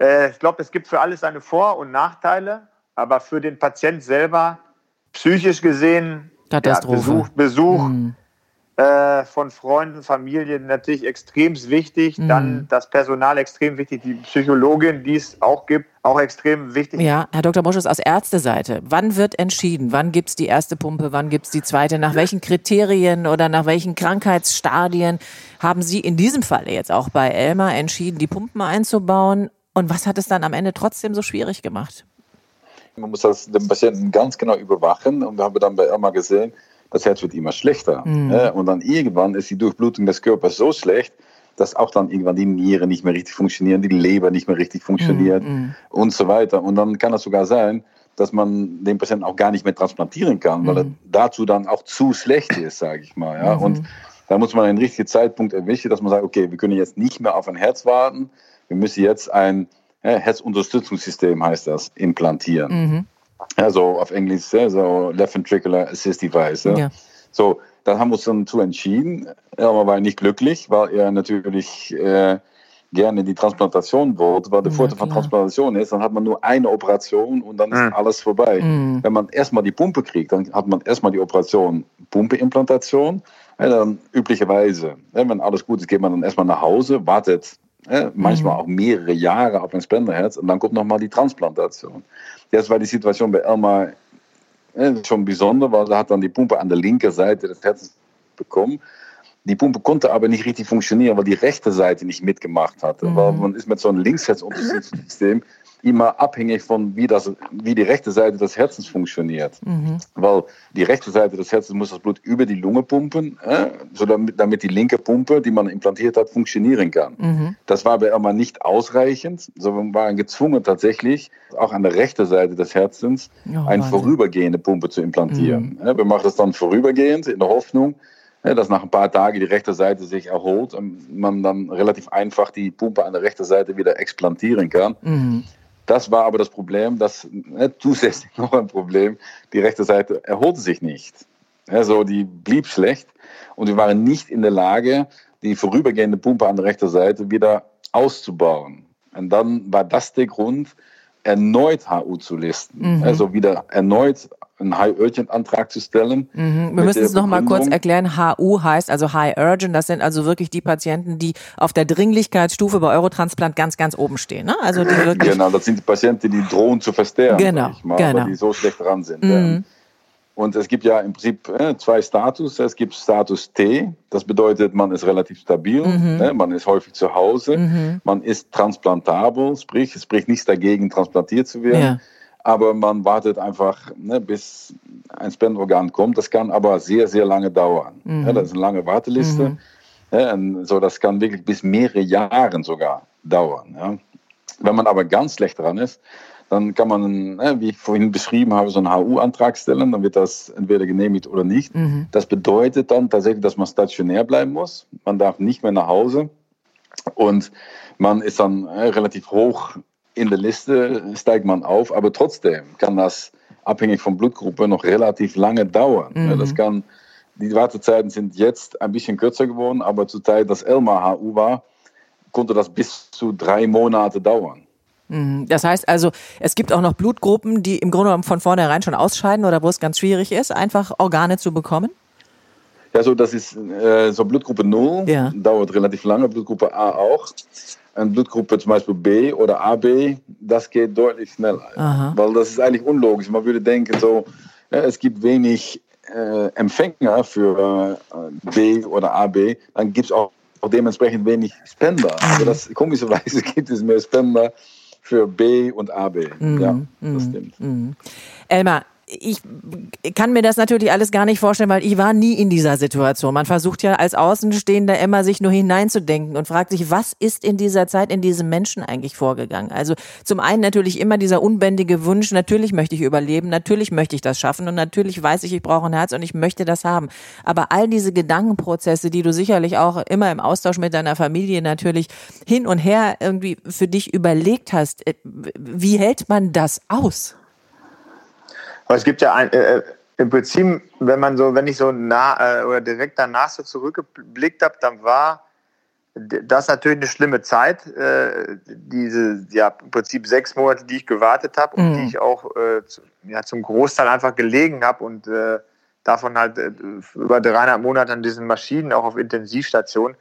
E: äh, ich glaube, es gibt für alles seine Vor- und Nachteile, aber für den Patient selber, psychisch gesehen, ja, Besuch, Besuch mhm äh, von Freunden, Familien natürlich extrem wichtig. Mhm. Dann das Personal extrem wichtig, die Psychologin, die es auch gibt, auch extrem wichtig.
C: Ja, Herr Dr. Moschus, aus Ärzteseite, wann wird entschieden? Wann gibt es die erste Pumpe? Wann gibt es die zweite? Nach welchen Kriterien oder nach welchen Krankheitsstadien haben Sie in diesem Fall jetzt auch bei Elmar entschieden, die Pumpen einzubauen? Und was hat es dann am Ende trotzdem so schwierig gemacht?
D: Man muss das den Patienten ganz genau überwachen und wir haben dann bei Elmar gesehen, das Herz wird immer schlechter. Mhm. Ja, und dann irgendwann ist die Durchblutung des Körpers so schlecht, dass auch dann irgendwann die Nieren nicht mehr richtig funktionieren, die Leber nicht mehr richtig funktioniert mhm. und so weiter. Und dann kann es sogar sein, dass man den Patienten auch gar nicht mehr transplantieren kann, mhm. weil er dazu dann auch zu schlecht ist, sage ich mal. Ja? Und da muss man einen richtigen Zeitpunkt erwischen, dass man sagt, okay, wir können jetzt nicht mehr auf ein Herz warten, wir müssen jetzt ein ja, Herzunterstützungssystem, heißt das, implantieren. Mhm. Ja, so auf Englisch, so Left Ventricular Assist Device. Ja. So, dann haben wir uns dann dazu entschieden. Er war nicht glücklich, weil er natürlich äh, gerne die Transplantation wollte. Weil der ja, Vorteil von Transplantation ist, dann hat man nur eine Operation und dann ist mhm. alles vorbei. Mhm. Wenn man erstmal die Pumpe kriegt, dann hat man erstmal die Operation Pumpeimplantation. Ja, dann üblicherweise, wenn alles gut ist, geht man dann erstmal nach Hause, wartet ja, manchmal mhm. auch mehrere Jahre auf ein Spenderherz und dann kommt nochmal die Transplantation. Jetzt war die Situation bei Elmar äh, schon besonders, weil er hat dann die Pumpe an der linken Seite des Herzens bekommen. Die Pumpe konnte aber nicht richtig funktionieren, weil die rechte Seite nicht mitgemacht hatte. Mhm. Weil man ist mit so einem Linksherzunterstützungssystem immer abhängig von, wie, das, wie die rechte Seite des Herzens funktioniert. Mhm. Weil die rechte Seite des Herzens muss das Blut über die Lunge pumpen, äh, so damit, damit, die linke Pumpe, die man implantiert hat, funktionieren kann. Mhm. Das war bei immer nicht ausreichend, sondern wir waren gezwungen tatsächlich, auch an der rechten Seite des Herzens oh, eine vorübergehende Pumpe zu implantieren. Mhm. Ja, wir machen das dann vorübergehend in der Hoffnung, dass nach ein paar Tagen die rechte Seite sich erholt und man dann relativ einfach die Pumpe an der rechten Seite wieder explantieren kann. Mhm. Das war aber das Problem, das ne, zusätzlich noch ein Problem, die rechte Seite erholte sich nicht. Also die blieb schlecht und wir waren nicht in der Lage, die vorübergehende Pumpe an der rechten Seite wieder auszubauen. Und dann war das der Grund, erneut HU zu listen. Mhm. Also wieder erneut einen High Urgent Antrag zu stellen.
C: Mhm. Wir müssen es noch mal kurz erklären. HU heißt also High Urgent. Das sind also wirklich die Patienten, die auf der Dringlichkeitsstufe bei Eurotransplant ganz, ganz oben stehen. Ne? Also die wirklich
D: genau, das sind die Patienten, die drohen zu versterben.
C: Genau,
D: mal,
C: genau.
D: weil die so schlecht dran sind. Mhm. Und es gibt ja im Prinzip äh, zwei Status. Es gibt Status T, das bedeutet, man ist relativ stabil, mhm. ne? man ist häufig zu Hause, mhm. man ist transplantabel, sprich, es spricht nichts dagegen, transplantiert zu werden. Ja aber man wartet einfach, ne, bis ein Spendenorgan kommt. Das kann aber sehr, sehr lange dauern. Mhm. Ja, das ist eine lange Warteliste. Mhm. Ja, so, das kann wirklich bis mehrere Jahre sogar dauern. Ja. Wenn man aber ganz schlecht dran ist, dann kann man, ne, wie ich vorhin beschrieben habe, so einen HU-Antrag stellen. Dann wird das entweder genehmigt oder nicht. Mhm. Das bedeutet dann tatsächlich, dass man stationär bleiben muss. Man darf nicht mehr nach Hause. Und man ist dann äh, relativ hoch in der Liste, steigt man auf. Aber trotzdem kann das abhängig von Blutgruppe noch relativ lange dauern. Mhm. Das kann, die Wartezeiten sind jetzt ein bisschen kürzer geworden, aber zur Zeit, dass Elmar HU war, konnte das bis zu drei Monate dauern.
C: Mhm. Das heißt also, es gibt auch noch Blutgruppen, die im Grunde genommen von vornherein schon ausscheiden oder wo es ganz schwierig ist, einfach Organe zu bekommen?
D: Ja, so das ist äh, so Blutgruppe 0, ja. dauert relativ lange, Blutgruppe A auch. Und Blutgruppe zum Beispiel B oder AB, das geht deutlich schneller. Aha. Weil das ist eigentlich unlogisch. Man würde denken, so, ja, es gibt wenig äh, Empfänger für äh, B oder AB, dann gibt es auch, auch, dementsprechend wenig Spender. Mhm. Also das, komischerweise gibt es mehr Spender für B und AB. Mhm. Ja, das mhm. stimmt.
C: Mhm. Elmar, ich kann mir das natürlich alles gar nicht vorstellen, weil ich war nie in dieser Situation. Man versucht ja als Außenstehender immer sich nur hineinzudenken und fragt sich, was ist in dieser Zeit in diesem Menschen eigentlich vorgegangen? Also zum einen natürlich immer dieser unbändige Wunsch, natürlich möchte ich überleben, natürlich möchte ich das schaffen und natürlich weiß ich, ich brauche ein Herz und ich möchte das haben. Aber all diese Gedankenprozesse, die du sicherlich auch immer im Austausch mit deiner Familie natürlich hin und her irgendwie für dich überlegt hast, äh, wie hält man das aus?
E: Aber es gibt ja ein, äh, äh, im Prinzip, wenn man so, wenn ich so nah äh, oder direkt danach so zurückgeblickt habe, dann war das natürlich eine schlimme Zeit. Äh, diese, ja, im Prinzip sechs Monate, die ich gewartet habe und mhm. die ich auch äh, zu, ja, zum Großteil einfach gelegen habe und äh, davon halt äh, über 300 Monate an diesen Maschinen, auch auf Intensivstation.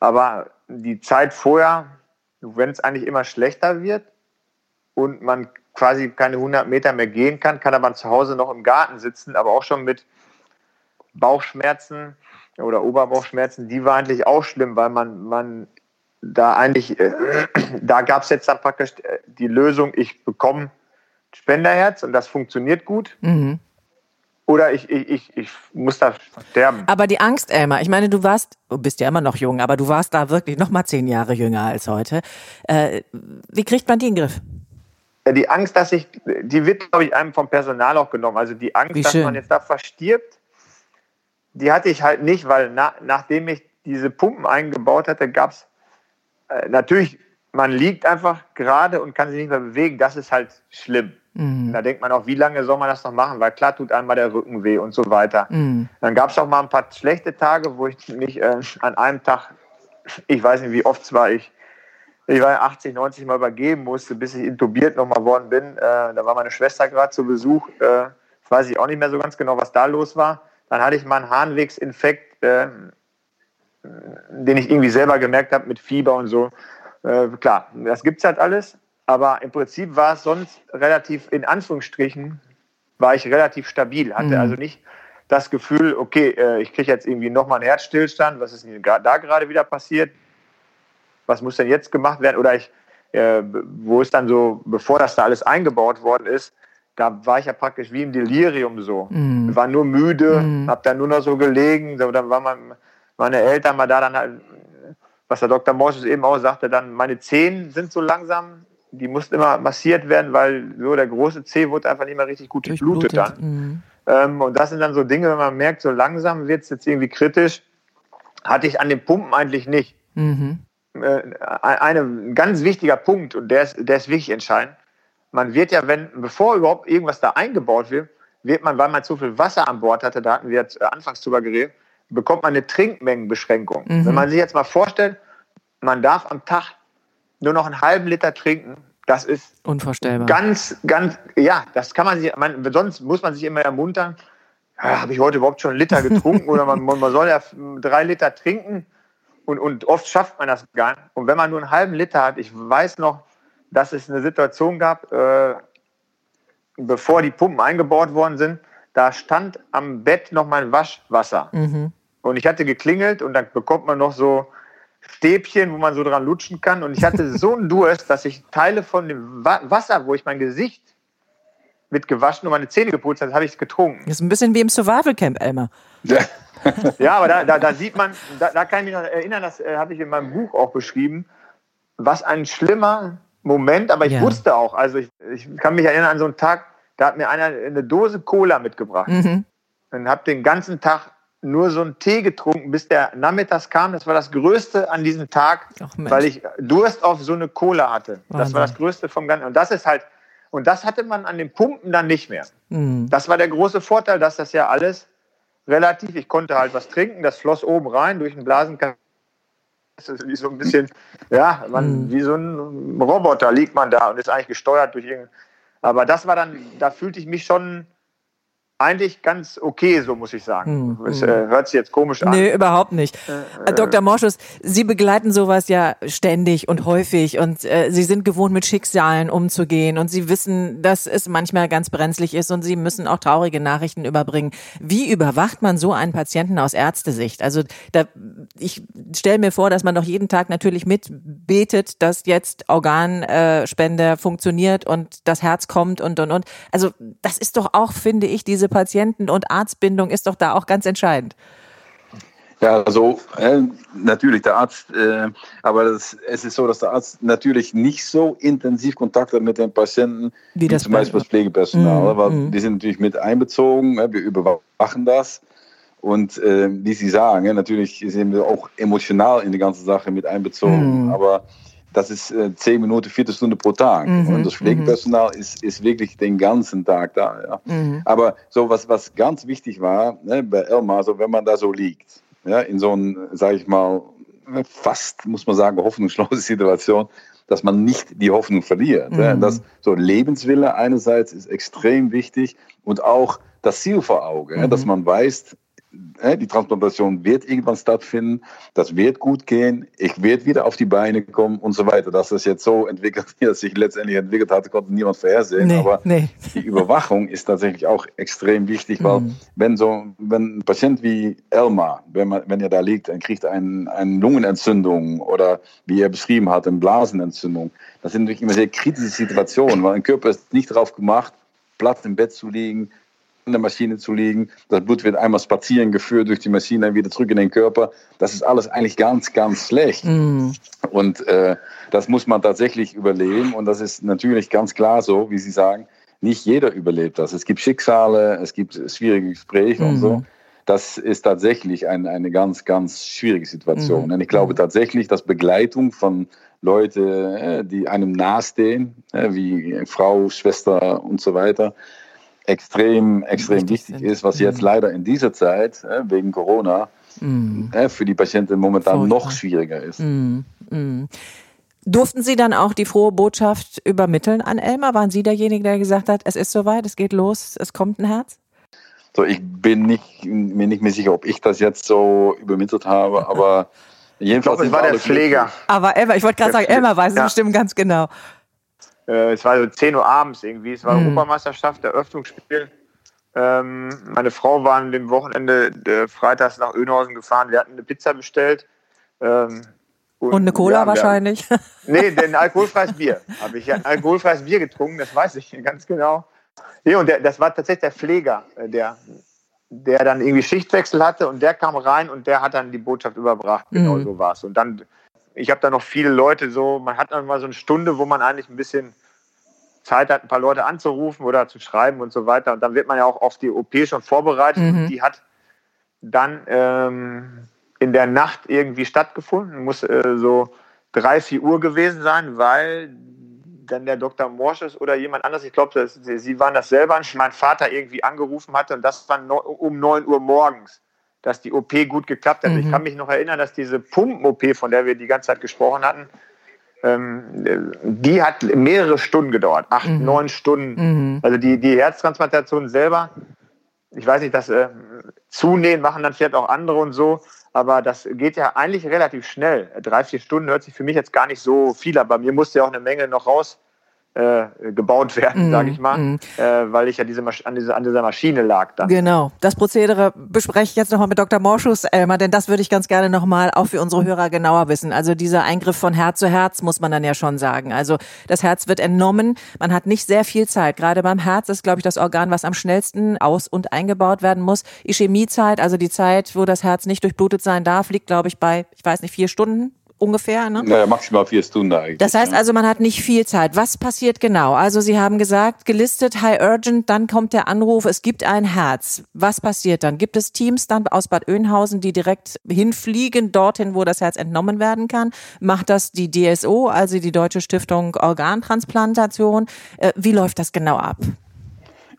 E: Aber die Zeit vorher, wenn es eigentlich immer schlechter wird und man quasi keine 100 Meter mehr gehen kann, kann aber zu Hause noch im Garten sitzen, aber auch schon mit Bauchschmerzen oder Oberbauchschmerzen, die war eigentlich auch schlimm, weil man, man da eigentlich, äh, da gab es jetzt dann praktisch äh, die Lösung, ich bekomme Spenderherz und das funktioniert gut. Mhm. Oder ich, ich, ich, ich muss da sterben.
C: Aber die Angst, Elmar, ich meine, du warst, du bist ja immer noch jung, aber du warst da wirklich noch mal zehn Jahre jünger als heute. Äh, wie kriegt man die in den Griff?
E: Die Angst, dass ich, die wird, glaube ich, einem vom Personal auch genommen. Also die Angst, dass man jetzt da verstirbt, die hatte ich halt nicht, weil na, nachdem ich diese Pumpen eingebaut hatte, gab es äh, natürlich, man liegt einfach gerade und kann sich nicht mehr bewegen. Das ist halt schlimm. Mhm. Da denkt man auch, wie lange soll man das noch machen? Weil klar tut einmal der Rücken weh und so weiter. Mhm. Dann gab es auch mal ein paar schlechte Tage, wo ich mich äh, an einem Tag, ich weiß nicht, wie oft war ich ich war 80, 90 Mal übergeben musste, bis ich intubiert nochmal worden bin. Äh, da war meine Schwester gerade zu Besuch. Äh, weiß ich auch nicht mehr so ganz genau, was da los war. Dann hatte ich mal einen Harnwegsinfekt, äh, den ich irgendwie selber gemerkt habe mit Fieber und so. Äh, klar, das gibt es halt alles. Aber im Prinzip war es sonst relativ, in Anführungsstrichen, war ich relativ stabil. Hatte mhm. also nicht das Gefühl, okay, äh, ich kriege jetzt irgendwie nochmal einen Herzstillstand. Was ist da gerade wieder passiert? Was muss denn jetzt gemacht werden? Oder ich, äh, wo ist dann so, bevor das da alles eingebaut worden ist, da war ich ja praktisch wie im Delirium so. Mm. War nur müde, mm. hab dann nur noch so gelegen. So, dann waren mein, meine Eltern mal da dann halt, was der Dr. Morses eben auch sagte, dann meine Zehen sind so langsam, die mussten immer massiert werden, weil so der große Zeh wurde einfach nicht mehr richtig gut geblutet dann. Mm. Ähm, und das sind dann so Dinge, wenn man merkt, so langsam wird es jetzt irgendwie kritisch, hatte ich an den Pumpen eigentlich nicht. -hmm. Äh, ein ganz wichtiger Punkt und der ist, der ist wirklich entscheidend. Man wird ja, wenn, bevor überhaupt irgendwas da eingebaut wird, wird man, weil man zu viel Wasser an Bord hatte, da hatten wir jetzt äh, anfangs drüber geredet, bekommt man eine Trinkmengenbeschränkung. Mhm. Wenn man sich jetzt mal vorstellt, man darf am Tag nur noch einen halben Liter trinken, das ist
C: unvorstellbar.
E: Ganz, ganz, ja, das kann man sich, man, sonst muss man sich immer ermuntern, ja, habe ich heute überhaupt schon einen Liter getrunken oder man, man soll ja drei Liter trinken. Und, und oft schafft man das gar nicht. Und wenn man nur einen halben Liter hat, ich weiß noch, dass es eine Situation gab, äh, bevor die Pumpen eingebaut worden sind, da stand am Bett noch mein Waschwasser. Mhm. Und ich hatte geklingelt und dann bekommt man noch so Stäbchen, wo man so dran lutschen kann. Und ich hatte so einen Durst, dass ich Teile von dem Wasser, wo ich mein Gesicht mit gewaschen und meine Zähne geputzt hat, habe ich es getrunken.
C: Das ist ein bisschen wie im Survival Camp, Elmar.
D: Ja.
E: Ja, aber da, da, da sieht man, da, da kann ich mich noch erinnern, das äh, habe ich in meinem Buch auch beschrieben, was ein schlimmer Moment, aber ich
C: Ja.
E: wusste auch, also ich, ich kann mich erinnern an so einen Tag, da hat mir einer eine Dose Cola mitgebracht
C: Mhm.
E: und habe den ganzen Tag nur so einen Tee getrunken, bis der nachmittags kam. Das war das Größte an diesem Tag,
C: Ach,
E: weil ich Durst auf so eine Cola hatte. Das
C: Wahnsinn.
E: war das Größte vom Ganzen. Und das ist halt, und das hatte man an den Pumpen dann nicht mehr.
C: Mhm.
E: Das war der große Vorteil, dass das ja alles relativ, ich konnte halt was trinken, das floss oben rein durch den Blasenkasten. Das ist wie so ein bisschen, ja, man, wie so ein Roboter liegt man da und ist eigentlich gesteuert durch irgendein. Aber das war dann, da fühlte ich mich schon eigentlich ganz okay, so muss ich sagen.
C: Hm,
E: Es äh, hört sich jetzt komisch an.
C: Nee, überhaupt nicht. Äh, Dr. Morschus, Sie begleiten sowas ja ständig und häufig und äh, Sie sind gewohnt, mit Schicksalen umzugehen und Sie wissen, dass es manchmal ganz brenzlig ist und Sie müssen auch traurige Nachrichten überbringen. Wie überwacht man so einen Patienten aus Ärztesicht? Also da, ich stelle mir vor, dass man doch jeden Tag natürlich mitbetet, dass jetzt Organspende äh, Spende funktioniert und das Herz kommt und, und, und. Also das ist doch auch, finde ich, diese Patienten- und Arztbindung ist doch da auch ganz entscheidend.
D: Ja, also äh, natürlich der Arzt, äh, aber das, es ist so, dass der Arzt natürlich nicht so intensiv Kontakt hat mit den Patienten
C: Wie das
D: zum Beispiel
C: bei-
D: das Pflegepersonal,
C: Mm,
D: weil
C: mm.
D: die sind natürlich mit einbezogen, äh, wir überwachen das und äh, wie Sie sagen, ja, natürlich sind wir auch emotional in die ganze Sache mit einbezogen,
C: Mm.
D: aber das ist äh, zehn Minuten, Viertelstunde pro Tag
C: Mhm,
D: und das Pflegepersonal ist, ist wirklich den ganzen Tag da. Ja.
C: Mhm.
D: Aber so was, was ganz wichtig war ne, bei Elmar, so wenn man da so liegt, ja, in so einem, sage ich mal, fast, muss man sagen, hoffnungslose Situation, dass man nicht die Hoffnung verliert. Ja.
C: Mhm.
D: Das, so Lebenswille einerseits ist extrem wichtig und auch das Ziel vor Augen, dass man weiß, die Transplantation wird irgendwann stattfinden, das wird gut gehen, ich werde wieder auf die Beine kommen und so weiter. Dass das jetzt so entwickelt, wie es sich letztendlich entwickelt hatte, konnte niemand vorhersehen.
C: Nee,
D: aber
C: nee.
D: die Überwachung ist tatsächlich auch extrem wichtig, weil
C: Mhm.
D: wenn so wenn ein Patient wie Elmar, wenn, man, wenn er da liegt, dann kriegt ein, eine Lungenentzündung oder wie er beschrieben hat, eine Blasenentzündung. Das sind natürlich immer sehr kritische Situationen, weil ein Körper ist nicht darauf gemacht, platt im Bett zu liegen, in der Maschine zu liegen. Das Blut wird einmal spazieren geführt durch die Maschine, dann wieder zurück in den Körper. Das ist alles eigentlich ganz, ganz schlecht.
C: Mhm.
D: Und äh, das muss man tatsächlich überleben. Und das ist natürlich ganz klar so, wie Sie sagen, nicht jeder überlebt das. Es gibt Schicksale, es gibt schwierige Gespräche und so. Das ist tatsächlich ein, eine ganz, ganz schwierige Situation. Und ich glaube tatsächlich, dass Begleitung von Leuten, äh, die einem nahestehen, äh, wie Frau, Schwester und so weiter, extrem, extrem
C: Wichtig
D: wichtig
C: sind.
D: ist, was jetzt leider in dieser Zeit äh, wegen Corona äh, für die Patienten momentan
C: Furchtbar.
D: noch schwieriger ist.
C: Durften Sie dann auch die frohe Botschaft übermitteln an Elmar? Waren Sie derjenige, der gesagt hat, es ist soweit, es geht los, es kommt ein Herz?
D: So, ich bin nicht, mir nicht mehr sicher, ob ich das jetzt so übermittelt habe, aber
E: Ich
D: jedenfalls.
E: glaube, es war der Pfleger.
D: glücklich.
C: Aber Elmar, ich wollte gerade sagen, Elmar weiß es
E: Ja.
C: bestimmt ganz genau.
E: Äh, es war so 10 Uhr abends irgendwie. Es war
C: Mhm.
E: Europameisterschaft, Eröffnungsspiel. Ähm, meine Frau war an dem Wochenende äh, freitags nach Önhausen gefahren. Wir hatten eine Pizza bestellt. Ähm,
C: Und eine Cola
E: ja,
C: wahrscheinlich.
E: Nee, denn alkoholfreies Bier. Habe ich ja ein alkoholfreies Bier getrunken, das weiß ich ganz genau. Nee, und der, das war tatsächlich der Pfleger, äh, der, der dann irgendwie Schichtwechsel hatte und der kam rein und der hat dann die Botschaft überbracht. Genau
C: Mhm.
E: so war es. Und dann, ich habe da noch viele Leute so, man hat dann mal so eine Stunde, wo man eigentlich ein bisschen Zeit hat, ein paar Leute anzurufen oder zu schreiben und so weiter. Und dann wird man ja auch auf die OP schon vorbereitet.
C: Mhm.
E: Und die hat dann ähm, in der Nacht irgendwie stattgefunden. Muss äh, so drei, vier Uhr gewesen sein, weil dann der Dr. Morsches oder jemand anderes, ich glaube, sie sie waren das selber, mein Vater irgendwie angerufen hatte und das war no, um 9 Uhr morgens, dass die OP gut geklappt hat. Ich kann mich noch erinnern, dass diese Pumpen-OP, von der wir die ganze Zeit gesprochen hatten, ähm, die hat mehrere Stunden gedauert, acht, neun Stunden. Also die, die Herztransplantation selber, ich weiß nicht, das äh, Zunähen machen dann vielleicht auch andere und so, aber das geht ja eigentlich relativ schnell. Drei, vier Stunden hört sich für mich jetzt gar nicht so viel, aber mir musste ja auch eine Menge noch raus äh, gebaut werden, mm, sage ich mal, mm. äh, weil ich ja diese an, diese, an dieser Maschine lag dann.
C: Genau. Das Prozedere bespreche ich jetzt nochmal mit Dr. Morschus, Elmar, denn das würde ich ganz gerne nochmal auch für unsere Hörer genauer wissen. Also dieser Eingriff von Herz zu Herz muss man dann ja schon sagen. Also das Herz wird entnommen. Man hat nicht sehr viel Zeit. Gerade beim Herz ist, glaube ich, das Organ, was am schnellsten aus- und eingebaut werden muss. Ischämiezeit, also die Zeit, wo das Herz nicht durchblutet sein darf, liegt, glaube ich, bei, ich weiß nicht, vier Stunden ungefähr. Ne?
D: Naja, maximal vier Stunden eigentlich.
C: Das heißt also, man hat nicht viel Zeit. Was passiert genau? Also Sie haben gesagt, gelistet High Urgent, dann kommt der Anruf, es gibt ein Herz. Was passiert dann? Gibt es Teams dann aus Bad Oeynhausen, die direkt hinfliegen, dorthin, wo das Herz entnommen werden kann? Macht das die DSO, also die Deutsche Stiftung Organtransplantation? Äh, wie läuft das genau ab?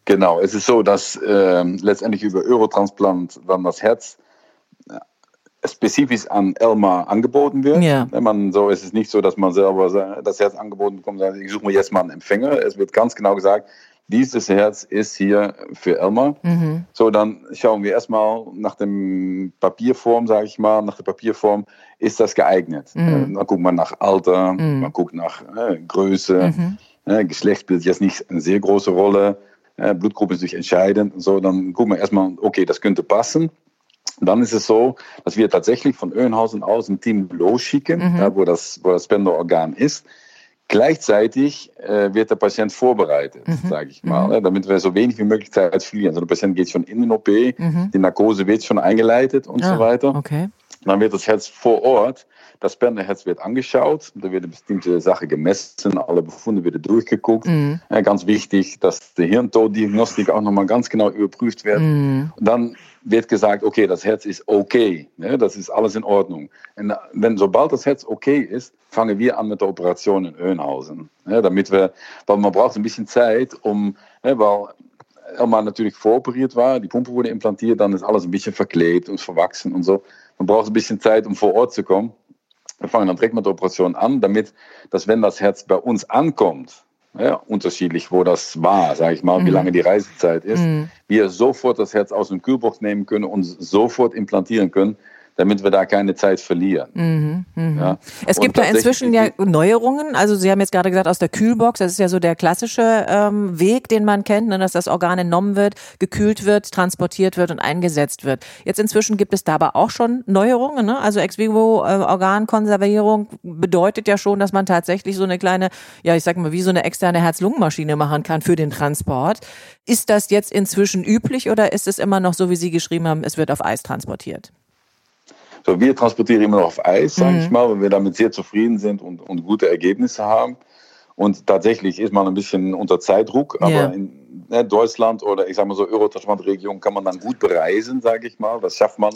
D: Genau, es ist so, dass äh, letztendlich über Eurotransplant dann das Herz spezifisch an Elmar angeboten wird. Ja. Man, so ist es nicht so, dass man selber das Herz angeboten bekommt und sagt, ich suche mir jetzt mal einen Empfänger. Es wird ganz genau gesagt, dieses Herz ist hier für Elmar. Mhm. So, dann schauen wir erstmal nach dem Papierform, sage ich mal, nach der Papierform, ist das geeignet? Mhm. Dann guckt man nach Alter, mhm. man guckt nach äh, Größe, äh, Geschlecht spielt jetzt nicht eine sehr große Rolle, äh, Blutgruppe ist nicht entscheidend. So, dann guckt man erstmal, okay, das könnte passen. Dann ist es so, dass wir tatsächlich von Öhenhausen aus ein Team losschicken, mhm. ja, wo, das, wo das Spenderorgan ist. Gleichzeitig äh, wird der Patient vorbereitet, mhm. sage ich mal, mhm. damit wir so wenig wie möglich Zeit verlieren. Also der Patient geht schon in den OP, mhm. die Narkose wird schon eingeleitet und ah, so weiter.
C: Okay.
D: Dann wird das Herz vor Ort, das Spenderherz wird angeschaut, da wird eine bestimmte Sache gemessen, alle Befunde werden durchgeguckt. Mhm. Ja, ganz wichtig, dass die Hirntoddiagnostik auch nochmal ganz genau überprüft wird. Mhm. Dann wird gesagt, okay, das Herz ist okay, ne, das ist alles in Ordnung. Und wenn sobald das Herz okay ist, fangen wir an mit der Operation in Öhnhausen, ne, damit wir, weil man braucht ein bisschen Zeit, um, ne, weil Elmar natürlich voroperiert war, die Pumpe wurde implantiert, dann ist alles ein bisschen verklebt und verwachsen und so. Man braucht ein bisschen Zeit, um vor Ort zu kommen. Wir fangen dann direkt mit der Operation an, damit, dass wenn das Herz bei uns ankommt, ja, unterschiedlich, wo das war, sage ich mal, mhm. wie lange die Reisezeit ist, mhm. wir sofort das Herz aus dem Kühlbox nehmen können und sofort implantieren können, damit wir da keine Zeit verlieren. Mhm,
C: mh. ja. Es gibt da inzwischen ja Neuerungen. Also Sie haben jetzt gerade gesagt, aus der Kühlbox, das ist ja so der klassische ähm, Weg, den man kennt, ne, dass das Organ entnommen wird, gekühlt wird, transportiert wird und eingesetzt wird. Jetzt inzwischen gibt es da aber auch schon Neuerungen. Ne? Also ex vivo äh, Organkonservierung bedeutet ja schon, dass man tatsächlich so eine kleine, ja ich sag mal, wie so eine externe Herz-Lungen-Maschine machen kann für den Transport. Ist das jetzt inzwischen üblich oder ist es immer noch so, wie Sie geschrieben haben, es wird auf Eis transportiert?
D: So, wir transportieren immer noch auf Eis, sage mhm. ich mal, weil wir damit sehr zufrieden sind und, und gute Ergebnisse haben. Und tatsächlich ist man ein bisschen unter Zeitdruck, aber yeah. in ne, Deutschland oder ich sage mal so Eurotasman-Region kann man dann gut bereisen, sage ich mal. Das schafft man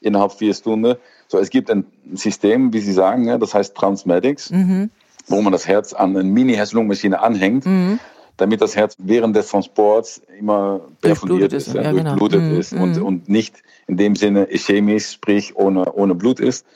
D: innerhalb vier Stunden. So, es gibt ein System, wie Sie sagen, ne, das heißt Transmedics, mhm. wo man das Herz an eine Mini-Herz-Lungen-Maschine anhängt. Mhm damit das Herz während des Transports immer perfundiert ist, ja, genau. durchblutet genau. ist und, mhm. und nicht in dem Sinne chemisch, sprich ohne, ohne Blut ist.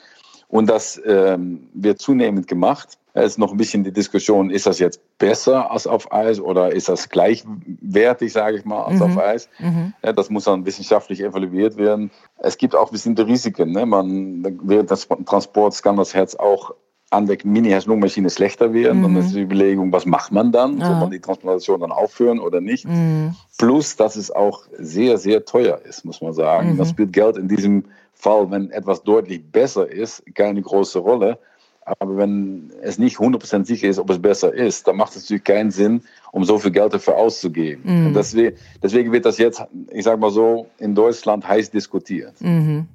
D: Und das ähm, wird zunehmend gemacht. Es ist noch ein bisschen die Diskussion, ist das jetzt besser als auf Eis oder ist das gleichwertig, sage ich mal, als mhm. auf Eis? Mhm. Ja, das muss dann wissenschaftlich evaluiert werden. Es gibt auch bestimmte Risiken. Ne? Man, während des Transports kann das Herz auch an der Mini-Herz-Lungen-Maschine schlechter werden. Mhm. Dann ist die Überlegung, was macht man dann? Ja. Soll man die Transplantation dann aufführen oder nicht? Mhm. Plus, dass es auch sehr, sehr teuer ist, muss man sagen. Mhm. Das spielt Geld in diesem Fall, wenn etwas deutlich besser ist, keine große Rolle. Aber wenn es nicht 100% sicher ist, ob es besser ist, dann macht es natürlich keinen Sinn, um so viel Geld dafür auszugeben. Mhm. Und deswegen, deswegen, wird das jetzt, ich sage mal so, in Deutschland heiß diskutiert.
C: Mhm.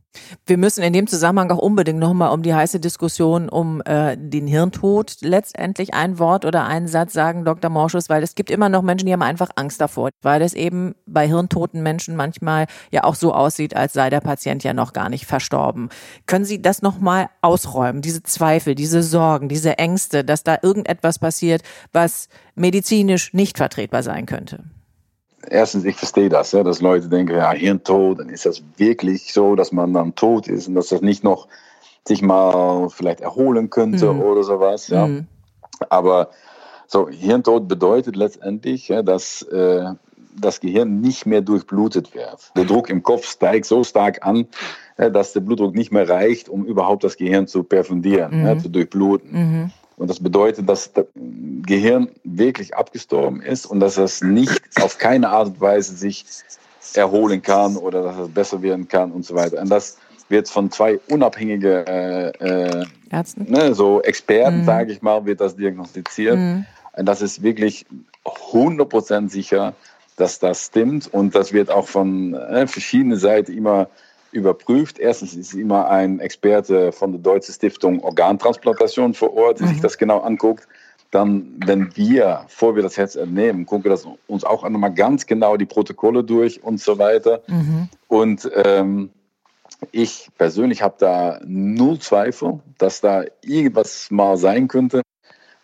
C: Wir müssen in dem Zusammenhang auch unbedingt nochmal um die heiße Diskussion um äh, den Hirntod letztendlich ein Wort oder einen Satz sagen, Dr. Morschus, weil es gibt immer noch Menschen, die haben einfach Angst davor, weil es eben bei hirntoten Menschen manchmal ja auch so aussieht, als sei der Patient ja noch gar nicht verstorben. Können Sie das nochmal ausräumen, diese Zweifel, diese Sorgen, diese Ängste, dass da irgendetwas passiert, was medizinisch nicht vertretbar sein könnte?
D: Erstens, ich verstehe das, ja, dass Leute denken, ja, Hirntod, dann ist das wirklich so, dass man dann tot ist und dass das nicht noch sich mal vielleicht erholen könnte mhm. oder sowas. Ja. Mhm. Aber so, Hirntod bedeutet letztendlich, ja, dass äh, das Gehirn nicht mehr durchblutet wird. Der Druck im Kopf steigt so stark an, dass der Blutdruck nicht mehr reicht, um überhaupt das Gehirn zu perfundieren, mhm. ja, zu durchbluten. Und das bedeutet, dass das Gehirn wirklich abgestorben ist und dass es nicht auf keine Art und Weise sich erholen kann oder dass es besser werden kann und so weiter. Und das wird von zwei unabhängigen äh, äh, Ärzten, ne, so Experten, mhm. sage ich mal, wird das diagnostiziert. Mhm. Und das ist wirklich 100% sicher, dass das stimmt und das wird auch von äh, verschiedenen Seiten immer überprüft. Erstens ist immer ein Experte von der Deutschen Stiftung Organtransplantation vor Ort, der mhm. sich das genau anguckt. Dann, wenn wir, bevor wir das Herz entnehmen, gucken wir das uns auch nochmal ganz genau die Protokolle durch und so weiter. Mhm. Und ähm, ich persönlich habe da null Zweifel, dass da irgendwas mal sein könnte.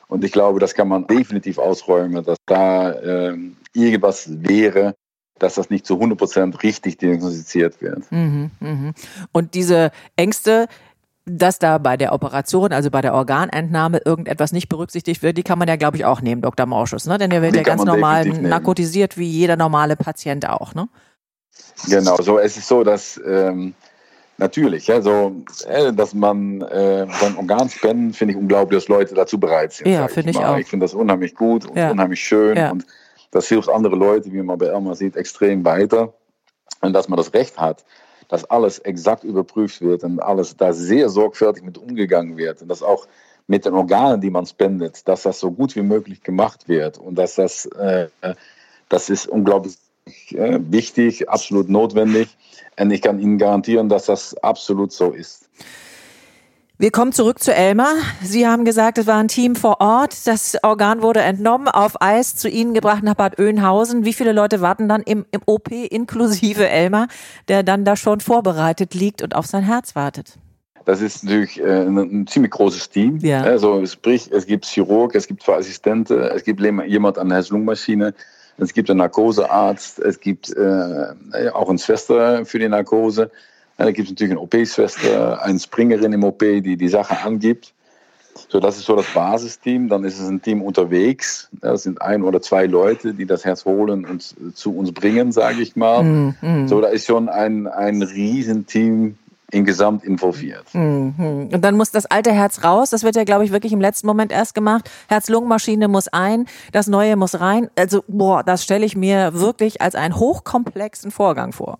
D: Und ich glaube, das kann man definitiv ausräumen, dass da äh, irgendwas wäre, dass das nicht zu 100 Prozent richtig diagnostiziert wird. Mhm,
C: mh. Und diese Ängste, dass da bei der Operation, also bei der Organentnahme, irgendetwas nicht berücksichtigt wird, die kann man ja, glaube ich, auch nehmen, Dr. Morschus, ne? Denn der wird die ja ganz normal narkotisiert, wie jeder normale Patient auch, ne?
D: Genau, so es ist so, dass ähm, Natürlich, ja, so, äh, dass man äh, beim Organspenden finde ich unglaublich, dass Leute dazu bereit sind.
C: Ja, finde ich, ich auch.
D: Ich finde das unheimlich gut und ja. unheimlich schön ja. und das hilft andere Leute, wie man bei Elmar sieht, extrem weiter. Und dass man das Recht hat, dass alles exakt überprüft wird und alles da sehr sorgfältig mit umgegangen wird und dass auch mit den Organen, die man spendet, dass das so gut wie möglich gemacht wird und dass das, äh, das ist unglaublich äh, wichtig, absolut notwendig. Und ich kann Ihnen garantieren, dass das absolut so ist.
C: Wir kommen zurück zu Elmar. Sie haben gesagt, es war ein Team vor Ort. Das Organ wurde entnommen, auf Eis zu Ihnen gebracht nach Bad Oeynhausen. Wie viele Leute warten dann im, im OP inklusive Elmar, der dann da schon vorbereitet liegt und auf sein Herz wartet?
D: Das ist natürlich äh, ein, ein, ziemlich großes Team. Ja. Also sprich, es gibt Chirurg, es gibt zwei Assistenten, es gibt jemand an der Herz-Lungen-Maschine, es gibt einen Narkosearzt, es gibt äh, auch eine Schwester für die Narkose. Ja, da gibt es natürlich eine OP-Schwester, eine Springerin im OP, die die Sache angibt. So, das ist so das Basisteam. Dann ist es ein Team unterwegs. Das sind ein oder zwei Leute, die das Herz holen und zu uns bringen, sage ich mal. Mm, mm. So, da ist schon ein, ein Riesenteam insgesamt involviert.
C: Mhm. Und dann muss das alte Herz raus. Das wird ja, glaube ich, wirklich im letzten Moment erst gemacht. Herz-Lungen-Maschine muss ein, das neue muss rein. Also, boah, das stelle ich mir wirklich als einen hochkomplexen Vorgang vor.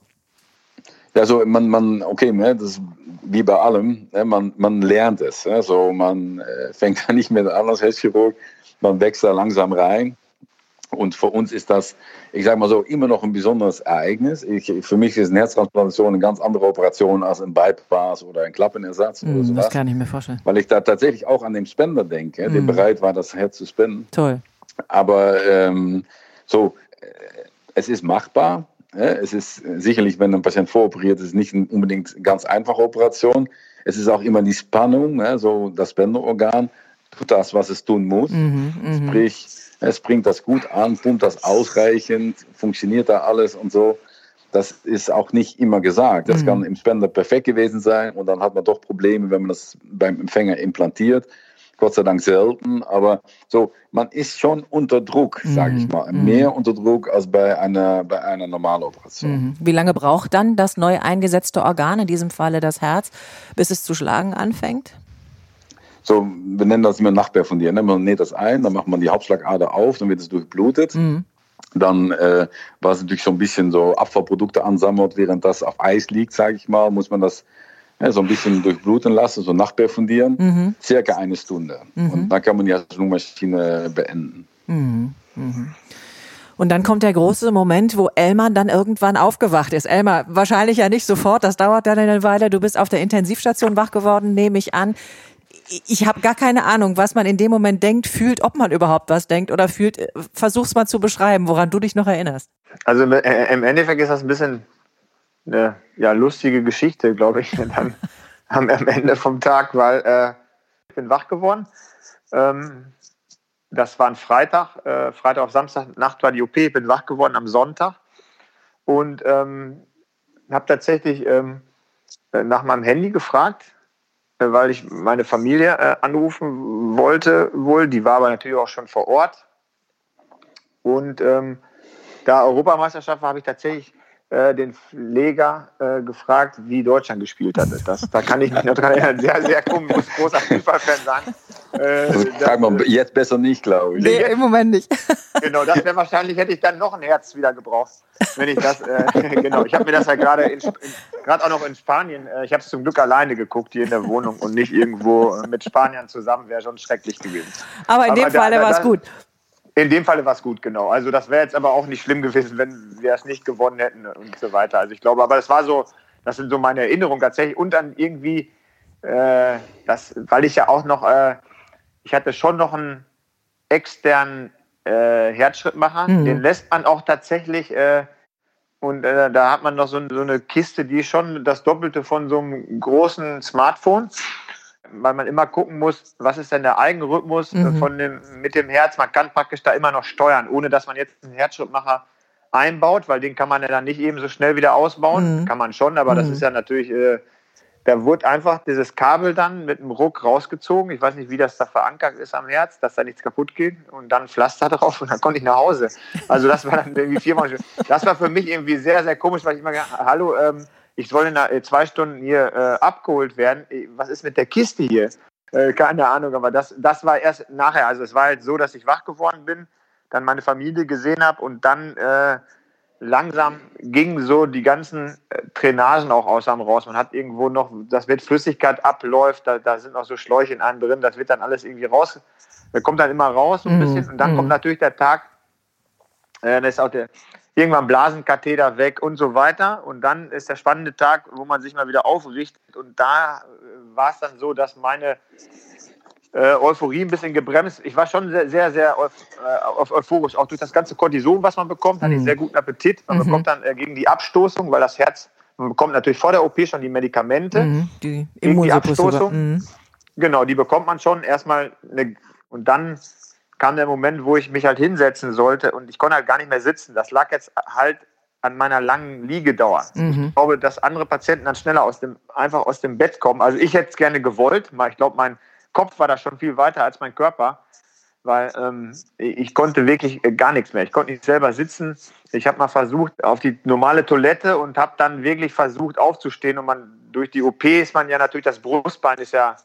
D: Also man, man, okay, ne, das ist wie bei allem, ne, man, man lernt es. Ne, so man äh, fängt da nicht mit an als Herzchirurg, man wächst da langsam rein. Und für uns ist das, ich sage mal so, immer noch ein besonderes Ereignis. Ich, für mich ist eine Herztransplantation eine ganz andere Operation als ein Bypass oder ein Klappenersatz. Mm, oder sowas,
C: das kann ich mir vorstellen.
D: Weil ich da tatsächlich auch an den Spender denke, mm. der bereit war, das Herz zu spenden.
C: Toll.
D: Aber ähm, so, äh, es ist machbar. Es ist sicherlich, wenn ein Patient voroperiert ist, nicht unbedingt eine ganz einfache Operation. Es ist auch immer die Spannung, so das Spenderorgan tut das, was es tun muss. Mhm, mhm. Sprich, es bringt das gut an, pumpt das ausreichend, funktioniert da alles und so. Das ist auch nicht immer gesagt. Das mhm. kann im Spender perfekt gewesen sein und dann hat man doch Probleme, wenn man das beim Empfänger implantiert. Gott sei Dank selten, aber so, man ist schon unter Druck, sage ich mhm. mal. Mhm. Mehr unter Druck als bei einer, bei einer normalen Operation. Mhm.
C: Wie lange braucht dann das neu eingesetzte Organ, in diesem Falle das Herz, bis es zu schlagen anfängt?
D: So, wir nennen das immer Nachbär von dir. Ne? Man näht das ein, dann macht man die Hauptschlagader auf, dann wird es durchblutet. Mhm. Dann äh, war es natürlich so ein bisschen so Abfallprodukte ansammelt, während das auf Eis liegt, sage ich mal, muss man das ja, so ein bisschen durchbluten lassen, so nachperfundieren. Mhm. Circa eine Stunde. Mhm. Und dann kann man die Lungenmaschine beenden. Mhm.
C: mhm. Und dann kommt der große Moment, wo Elmar dann irgendwann aufgewacht ist. Elmar, wahrscheinlich ja nicht sofort, das dauert dann eine Weile. Du bist auf der Intensivstation wach geworden, nehme ich an ich habe gar keine Ahnung, was man in dem Moment denkt, fühlt, ob man überhaupt was denkt oder fühlt. Versuch's mal zu beschreiben, woran du dich noch erinnerst.
E: Also im Endeffekt ist das ein bisschen eine ja, lustige Geschichte, glaube ich, dann am, Ende vom Tag, weil äh, ich bin wach geworden. Ähm, das war ein Freitag, äh, Freitag auf Samstag Nacht war die OP, ich bin wach geworden am Sonntag und ähm, habe tatsächlich ähm, nach meinem Handy gefragt, äh, weil ich meine Familie äh, anrufen wollte wohl. Die war aber natürlich auch schon vor Ort. Und ähm, da Europameisterschaft war, habe ich tatsächlich äh, den Pfleger äh, gefragt, wie Deutschland gespielt hatte. Das, da kann ich mich noch dran erinnern. Sehr, sehr komisch, muss großer Fußballfan sein.
D: Äh, Sag mal, jetzt besser nicht, glaube ich.
C: Nee, im Moment nicht.
E: Genau, das wäre wahrscheinlich, hätte ich dann noch ein Herz wieder gebraucht, wenn ich das, äh, genau. Ich habe mir das ja gerade, gerade auch noch in Spanien, äh, ich habe es zum Glück alleine geguckt hier in der Wohnung und nicht irgendwo mit Spaniern zusammen, wäre schon schrecklich gewesen.
C: Aber in dem Aber Fall war es gut.
E: In dem Falle war es gut, genau. Also das wäre jetzt aber auch nicht schlimm gewesen, wenn wir es nicht gewonnen hätten und so weiter. Also ich glaube, aber das war so, das sind so meine Erinnerungen tatsächlich. Und dann irgendwie, äh, das, weil ich ja auch noch, äh, ich hatte schon noch einen externen äh, Herzschrittmacher, mhm. den lässt man auch tatsächlich. Äh, und äh, da hat man noch so, so eine Kiste, die schon das Doppelte von so einem großen Smartphone weil man immer gucken muss, was ist denn der Eigenrhythmus mhm. von dem, mit dem Herz. Man kann praktisch da immer noch steuern, ohne dass man jetzt einen Herzschrittmacher einbaut, weil den kann man ja dann nicht eben so schnell wieder ausbauen. Mhm. Kann man schon, aber mhm. das ist ja natürlich, äh, da wird einfach dieses Kabel dann mit einem Ruck rausgezogen. Ich weiß nicht, wie das da verankert ist am Herz, dass da nichts kaputt geht und dann Pflaster drauf und dann konnte ich nach Hause. Also das war dann irgendwie viermal. Das war für mich irgendwie sehr, sehr komisch, weil ich immer gedacht, hallo, ähm, ich soll in äh, zwei Stunden hier äh, abgeholt werden. Äh, was ist mit der Kiste hier? Äh, keine Ahnung, aber das, das war erst nachher. Also es war halt so, dass ich wach geworden bin, dann meine Familie gesehen habe und dann äh, langsam gingen so die ganzen äh, Drainagen auch aus einem raus. Man hat irgendwo noch, das wird Flüssigkeit abläuft, da, da sind noch so Schläuche in einem drin, das wird dann alles irgendwie raus, kommt dann immer raus so ein mm, bisschen und dann mm. kommt natürlich der Tag, äh, da ist auch der, irgendwann Blasenkatheter weg und so weiter. Und dann ist der spannende Tag, wo man sich mal wieder aufrichtet. Und da äh, war es dann so, dass meine äh, Euphorie ein bisschen gebremst. Ich war schon sehr, sehr, sehr äh, euphorisch. Auch durch das ganze Cortison, was man bekommt, mhm. hatte ich mhm. sehr guten Appetit. Man mhm. bekommt dann äh, gegen die Abstoßung, weil das Herz, man bekommt natürlich vor der OP schon die Medikamente. Mhm. Die gegen die Abstoßung. Mhm. Genau, die bekommt man schon erstmal eine, und dann kam der Moment, wo ich mich halt hinsetzen sollte und ich konnte halt gar nicht mehr sitzen. Das lag jetzt halt an meiner langen Liegedauer. Mhm. Ich glaube, dass andere Patienten dann schneller aus dem, einfach aus dem Bett kommen. Also ich hätte es gerne gewollt, weil ich glaube, mein Kopf war da schon viel weiter als mein Körper, weil ähm, ich konnte wirklich gar nichts mehr. Ich konnte nicht selber sitzen. Ich habe mal versucht auf die normale Toilette und habe dann wirklich versucht aufzustehen und man durch die OP ist man ja natürlich, das Brustbein ist ja äh,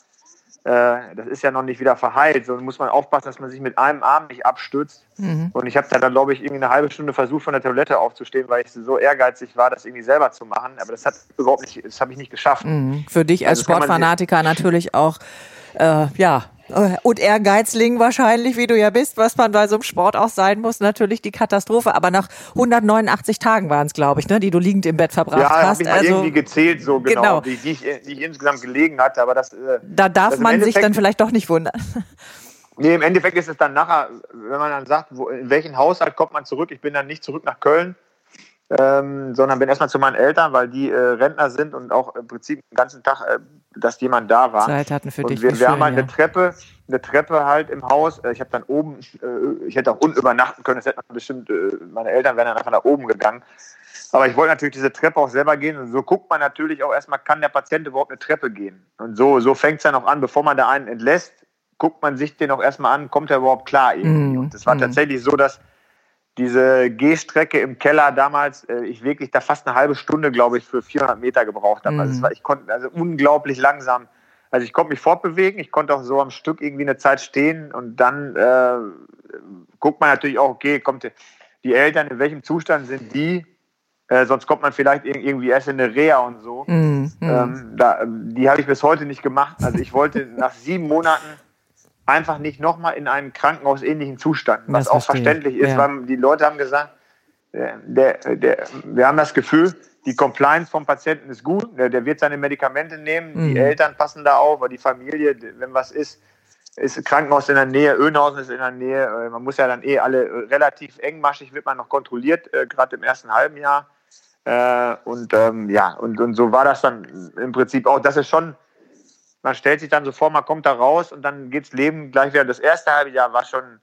E: das ist ja noch nicht wieder verheilt. So muss man aufpassen, dass man sich mit einem Arm nicht abstützt. Mhm. Und ich habe da dann, glaube ich, irgendwie eine halbe Stunde versucht, von der Toilette aufzustehen, weil ich so ehrgeizig war, das irgendwie selber zu machen. Aber das hat überhaupt nicht, das habe ich nicht geschafft.
C: Mhm. Für dich als also Sportfanatiker natürlich auch, äh, ja, äh, und Ehrgeizling wahrscheinlich, wie du ja bist, was man bei so einem Sport auch sein muss, natürlich die Katastrophe. Aber nach 189 Tagen waren es, glaube ich, ne, die du liegend im Bett verbracht ja, hast.
E: Ja, also, irgendwie gezählt, so genau, genau. Die, die, ich, die, ich, insgesamt gelegen hatte. Aber das, äh,
C: da darf
E: das
C: man sich dann vielleicht doch nicht wundern.
E: Nee, im Endeffekt ist es dann nachher, wenn man dann sagt, wo, in welchen Haushalt kommt man zurück? Ich bin dann nicht zurück nach Köln, ähm, sondern bin erstmal zu meinen Eltern, weil die äh, Rentner sind und auch im Prinzip den ganzen Tag, äh, dass jemand da war.
C: Zeit hatten für
E: und
C: dich.
E: Wir, wir haben halt eine Treppe, eine Treppe halt im Haus. Äh, ich habe dann oben, äh, ich hätte auch unten übernachten können. Das hätte man bestimmt, äh, meine Eltern wären dann einfach nach oben gegangen. Aber ich wollte natürlich diese Treppe auch selber gehen. Und so guckt man natürlich auch erstmal, kann der Patient überhaupt eine Treppe gehen? Und so, so fängt es dann auch an, bevor man da einen entlässt, guckt man sich den auch erstmal an, kommt er überhaupt klar irgendwie. Mm. Und es war mm. tatsächlich so, dass diese Gehstrecke im Keller damals, äh, ich wirklich da fast eine halbe Stunde, glaube ich, für 400 Meter gebraucht habe. Mhm. Also war, ich konnte also unglaublich langsam. Also ich konnte mich fortbewegen, ich konnte auch so am Stück irgendwie eine Zeit stehen und dann äh, guckt man natürlich auch, okay, kommt die Eltern, in welchem Zustand sind die? Äh, sonst kommt man vielleicht irgendwie erst in eine Reha und so. Mhm. Ähm, da, die habe ich bis heute nicht gemacht. Also ich wollte nach sieben Monaten einfach nicht nochmal in einem krankenhausähnlichen Zustand, was auch verständlich ist, ja. weil die Leute haben gesagt, der, der, der, wir haben das Gefühl, die Compliance vom Patienten ist gut, der, der wird seine Medikamente nehmen, mhm. die Eltern passen da auf, die Familie, wenn was ist, ist Krankenhaus in der Nähe, Öhnhausen ist in der Nähe, äh, man muss ja dann eh alle äh, relativ engmaschig, wird man noch kontrolliert, äh, gerade im ersten halben Jahr. Äh, und ähm, ja, und, und so war das dann im Prinzip auch, das ist schon man stellt sich dann so vor, man kommt da raus und dann geht's Leben gleich wieder. Das erste halbe Jahr war schon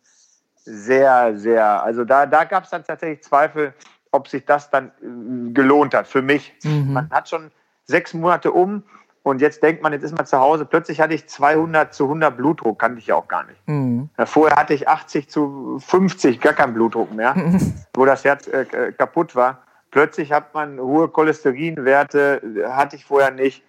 E: sehr, sehr, also da, da gab es dann tatsächlich Zweifel, ob sich das dann äh, gelohnt hat für mich. Mhm. Man hat schon sechs Monate um und jetzt denkt man, jetzt ist man zu Hause. Plötzlich hatte ich 200 zu 100 Blutdruck, kannte ich ja auch gar nicht. Mhm. Vorher hatte ich 80 zu 50, gar keinen Blutdruck mehr, mhm. wo das Herz äh, kaputt war. Plötzlich hat man hohe Cholesterinwerte, hatte ich vorher nicht.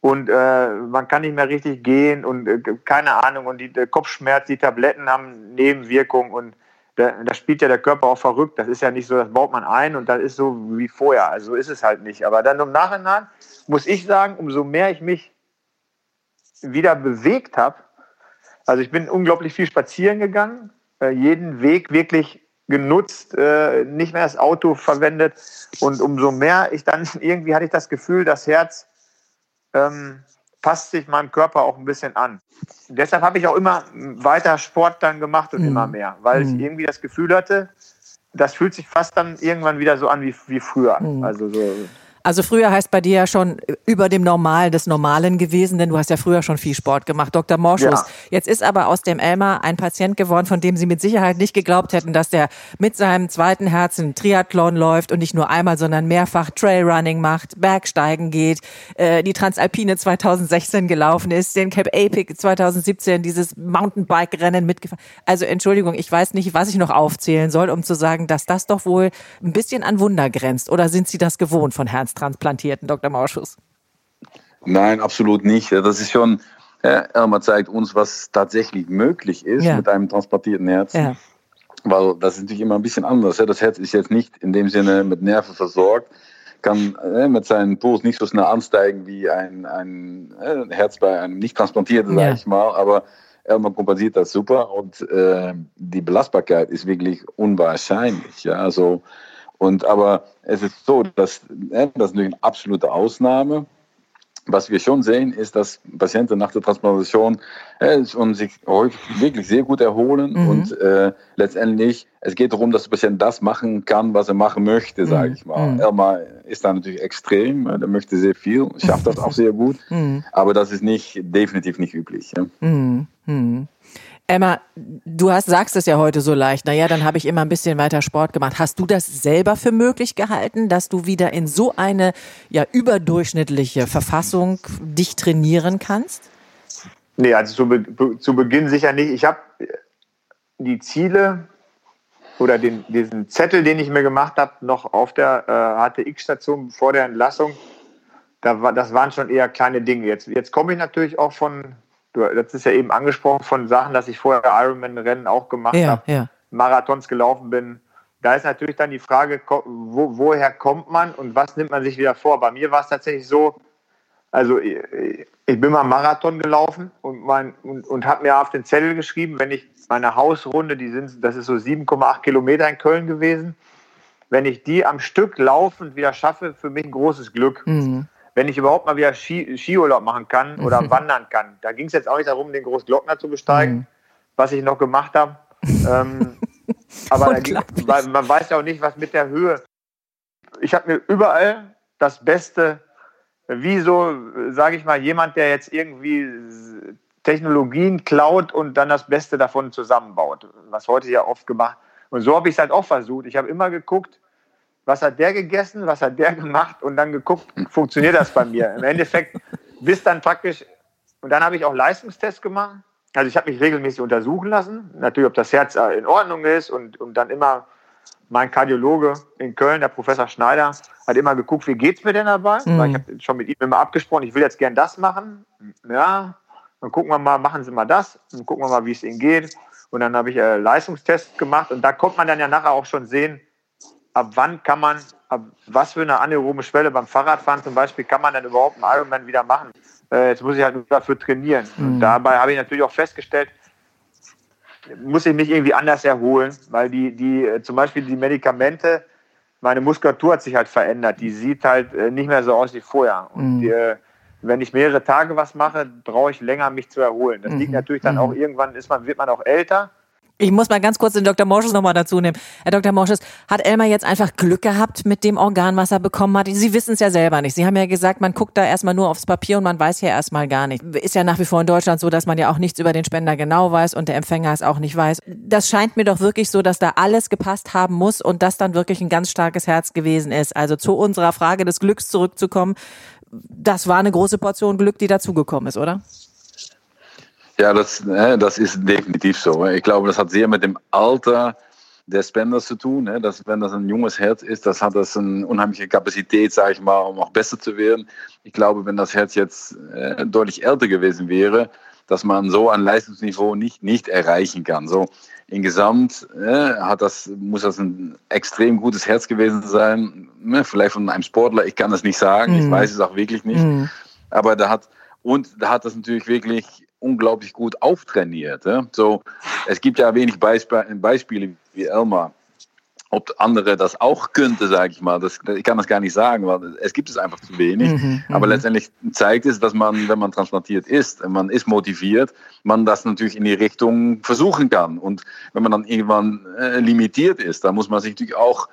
E: Und äh, man kann nicht mehr richtig gehen und äh, keine Ahnung. Und die, der Kopfschmerz, die Tabletten haben Nebenwirkungen und da, da spielt ja der Körper auch verrückt. Das ist ja nicht so, das baut man ein und das ist so wie vorher. Also ist es halt nicht. Aber dann im Nachhinein muss ich sagen, umso mehr ich mich wieder bewegt habe, also ich bin unglaublich viel spazieren gegangen, äh, jeden Weg wirklich genutzt, äh, nicht mehr das Auto verwendet. Und umso mehr ich dann irgendwie hatte ich das Gefühl, das Herz ähm, passt sich meinem Körper auch ein bisschen an. Und deshalb habe ich auch immer weiter Sport dann gemacht und mhm. immer mehr, weil mhm. ich irgendwie das Gefühl hatte, das fühlt sich fast dann irgendwann wieder so an wie, wie früher. Mhm. Also so
C: also früher heißt bei dir ja schon über dem Normal des Normalen gewesen, denn du hast ja früher schon viel Sport gemacht. Dr. Morschus, ja. jetzt ist aber aus dem Elmar ein Patient geworden, von dem Sie mit Sicherheit nicht geglaubt hätten, dass der mit seinem zweiten Herzen Triathlon läuft und nicht nur einmal, sondern mehrfach Trailrunning macht, Bergsteigen geht, äh, die Transalpine 2016 gelaufen ist, den Cape Epic 2017, dieses Mountainbike-Rennen mitgefahren. Also Entschuldigung, ich weiß nicht, was ich noch aufzählen soll, um zu sagen, dass das doch wohl ein bisschen an Wunder grenzt. Oder sind Sie das gewohnt von Herz Transplantierten, Dr. Mauschus?
D: Nein, absolut nicht. Das ist schon, ja, man zeigt uns, was tatsächlich möglich ist ja. mit einem transplantierten Herzen. Ja. Weil das ist natürlich immer ein bisschen anders. Das Herz ist jetzt nicht in dem Sinne mit Nerven versorgt, kann mit seinem Puls nicht so schnell ansteigen wie ein, ein Herz bei einem nicht transplantierten, sage ich mal. Aber man kompensiert das super und äh, die Belastbarkeit ist wirklich unwahrscheinlich. Ja, also und aber es ist so, dass das ist natürlich eine absolute Ausnahme. Was wir schon sehen, ist, dass Patienten nach der Transplantation äh, und sich häufig wirklich sehr gut erholen mhm. und äh, letztendlich es geht darum, dass der Patient das machen kann, was er machen möchte, mhm. sage ich mal. Mhm. Elmar ist da natürlich extrem, er möchte sehr viel, schafft das auch sehr gut, mhm. aber das ist nicht definitiv nicht üblich. Ja.
C: Mhm. Emma, du hast, sagst es ja heute so leicht. Naja, dann habe ich immer ein bisschen weiter Sport gemacht. Hast du das selber für möglich gehalten, dass du wieder in so eine ja überdurchschnittliche Verfassung dich trainieren kannst?
E: Nee, also zu, Be zu Beginn sicher nicht. Ich habe die Ziele oder den, diesen Zettel, den ich mir gemacht habe, noch auf der äh, HTX-Station vor der Entlassung. Da war, das waren schon eher kleine Dinge. Jetzt, jetzt komme ich natürlich auch von du, das ist ja eben angesprochen von Sachen, dass ich vorher Ironman-Rennen auch gemacht ja, habe, ja. Marathons gelaufen bin. Da ist natürlich dann die Frage, wo, woher kommt man und was nimmt man sich wieder vor? Bei mir war es tatsächlich so, also ich, bin mal Marathon gelaufen und, mein, und, und habe mir auf den Zettel geschrieben, wenn ich meine Hausrunde, die sind, das ist so 7,8 Kilometer in Köln gewesen, wenn ich die am Stück laufend wieder schaffe, für mich ein großes Glück. Mhm wenn ich überhaupt mal wieder Ski, Skiurlaub machen kann oder mhm. wandern kann. Da ging es jetzt auch nicht darum, den Großglockner zu besteigen, mhm. was ich noch gemacht habe. ähm, aber ging, man weiß ja auch nicht, was mit der Höhe. Ich habe mir überall das Beste, wie so, sage ich mal, jemand, der jetzt irgendwie Technologien klaut und dann das Beste davon zusammenbaut, was heute ja oft gemacht. Und so habe ich es halt auch versucht. Ich habe immer geguckt, was hat der gegessen, was hat der gemacht und dann geguckt, funktioniert das bei mir. Im Endeffekt bis dann praktisch, und dann habe ich auch Leistungstests gemacht. Also ich habe mich regelmäßig untersuchen lassen, natürlich, ob das Herz äh, in Ordnung ist und, und dann immer mein Kardiologe in Köln, der Professor Schneider, hat immer geguckt, wie geht es mir denn dabei? Mhm. Weil ich habe schon mit ihm immer abgesprochen, ich will jetzt gern das machen. Ja, dann gucken wir mal, machen Sie mal das, dann gucken wir mal, wie es Ihnen geht. Und dann habe ich äh, Leistungstests gemacht und da kommt man dann ja nachher auch schon sehen, ab wann kann man, ab was für eine anaerobe Schwelle beim Fahrradfahren zum Beispiel kann man dann überhaupt einen Ironman wieder machen. Äh, jetzt muss ich halt dafür trainieren. Mhm. Und dabei habe ich natürlich auch festgestellt, muss ich mich irgendwie anders erholen, weil die, die äh, zum Beispiel die Medikamente, meine Muskulatur hat sich halt verändert. Die sieht halt äh, nicht mehr so aus wie vorher. Und mhm. die, äh, wenn ich mehrere Tage was mache, brauche ich länger, mich zu erholen. Das mhm. liegt natürlich dann mhm. auch irgendwann, ist man, wird man auch älter.
C: Ich muss mal ganz kurz den Dr. Morsches nochmal dazu nehmen. Herr Dr. Morsches, hat Elmar jetzt einfach Glück gehabt mit dem Organ, was er bekommen hat? Sie wissen es ja selber nicht. Sie haben ja gesagt, man guckt da erstmal nur aufs Papier und man weiß ja erstmal gar nicht. Ist ja nach wie vor in Deutschland so, dass man ja auch nichts über den Spender genau weiß und der Empfänger es auch nicht weiß. Das scheint mir doch wirklich so, dass da alles gepasst haben muss und das dann wirklich ein ganz starkes Herz gewesen ist. Also zu unserer Frage des Glücks zurückzukommen, das war eine große Portion Glück, die dazugekommen ist, oder?
D: Ja, das, das ist definitiv so. Ich glaube, das hat sehr mit dem Alter des Spenders zu tun. Ne? Dass, wenn das ein junges Herz ist, das hat das eine unheimliche Kapazität, sage ich mal, um auch besser zu werden. Ich glaube, wenn das Herz jetzt äh, deutlich älter gewesen wäre, dass man so ein Leistungsniveau nicht, nicht erreichen kann. So insgesamt äh, hat das, muss das ein extrem gutes Herz gewesen sein. Ne? Vielleicht von einem Sportler, ich kann das nicht sagen, mhm. ich weiß es auch wirklich nicht. Mhm. Aber da hat, und da hat das natürlich wirklich unglaublich gut auftrainiert. Ja? So, es gibt ja wenig Beisp Beispiele wie Elmar. Ob andere das auch könnte, sage ich mal, das, ich kann das gar nicht sagen, weil es gibt es einfach zu wenig. Mhm, Aber mhm. letztendlich zeigt es, dass man, wenn man transplantiert ist, man ist motiviert, man das natürlich in die Richtung versuchen kann. Und wenn man dann irgendwann äh, limitiert ist, dann muss man sich natürlich auch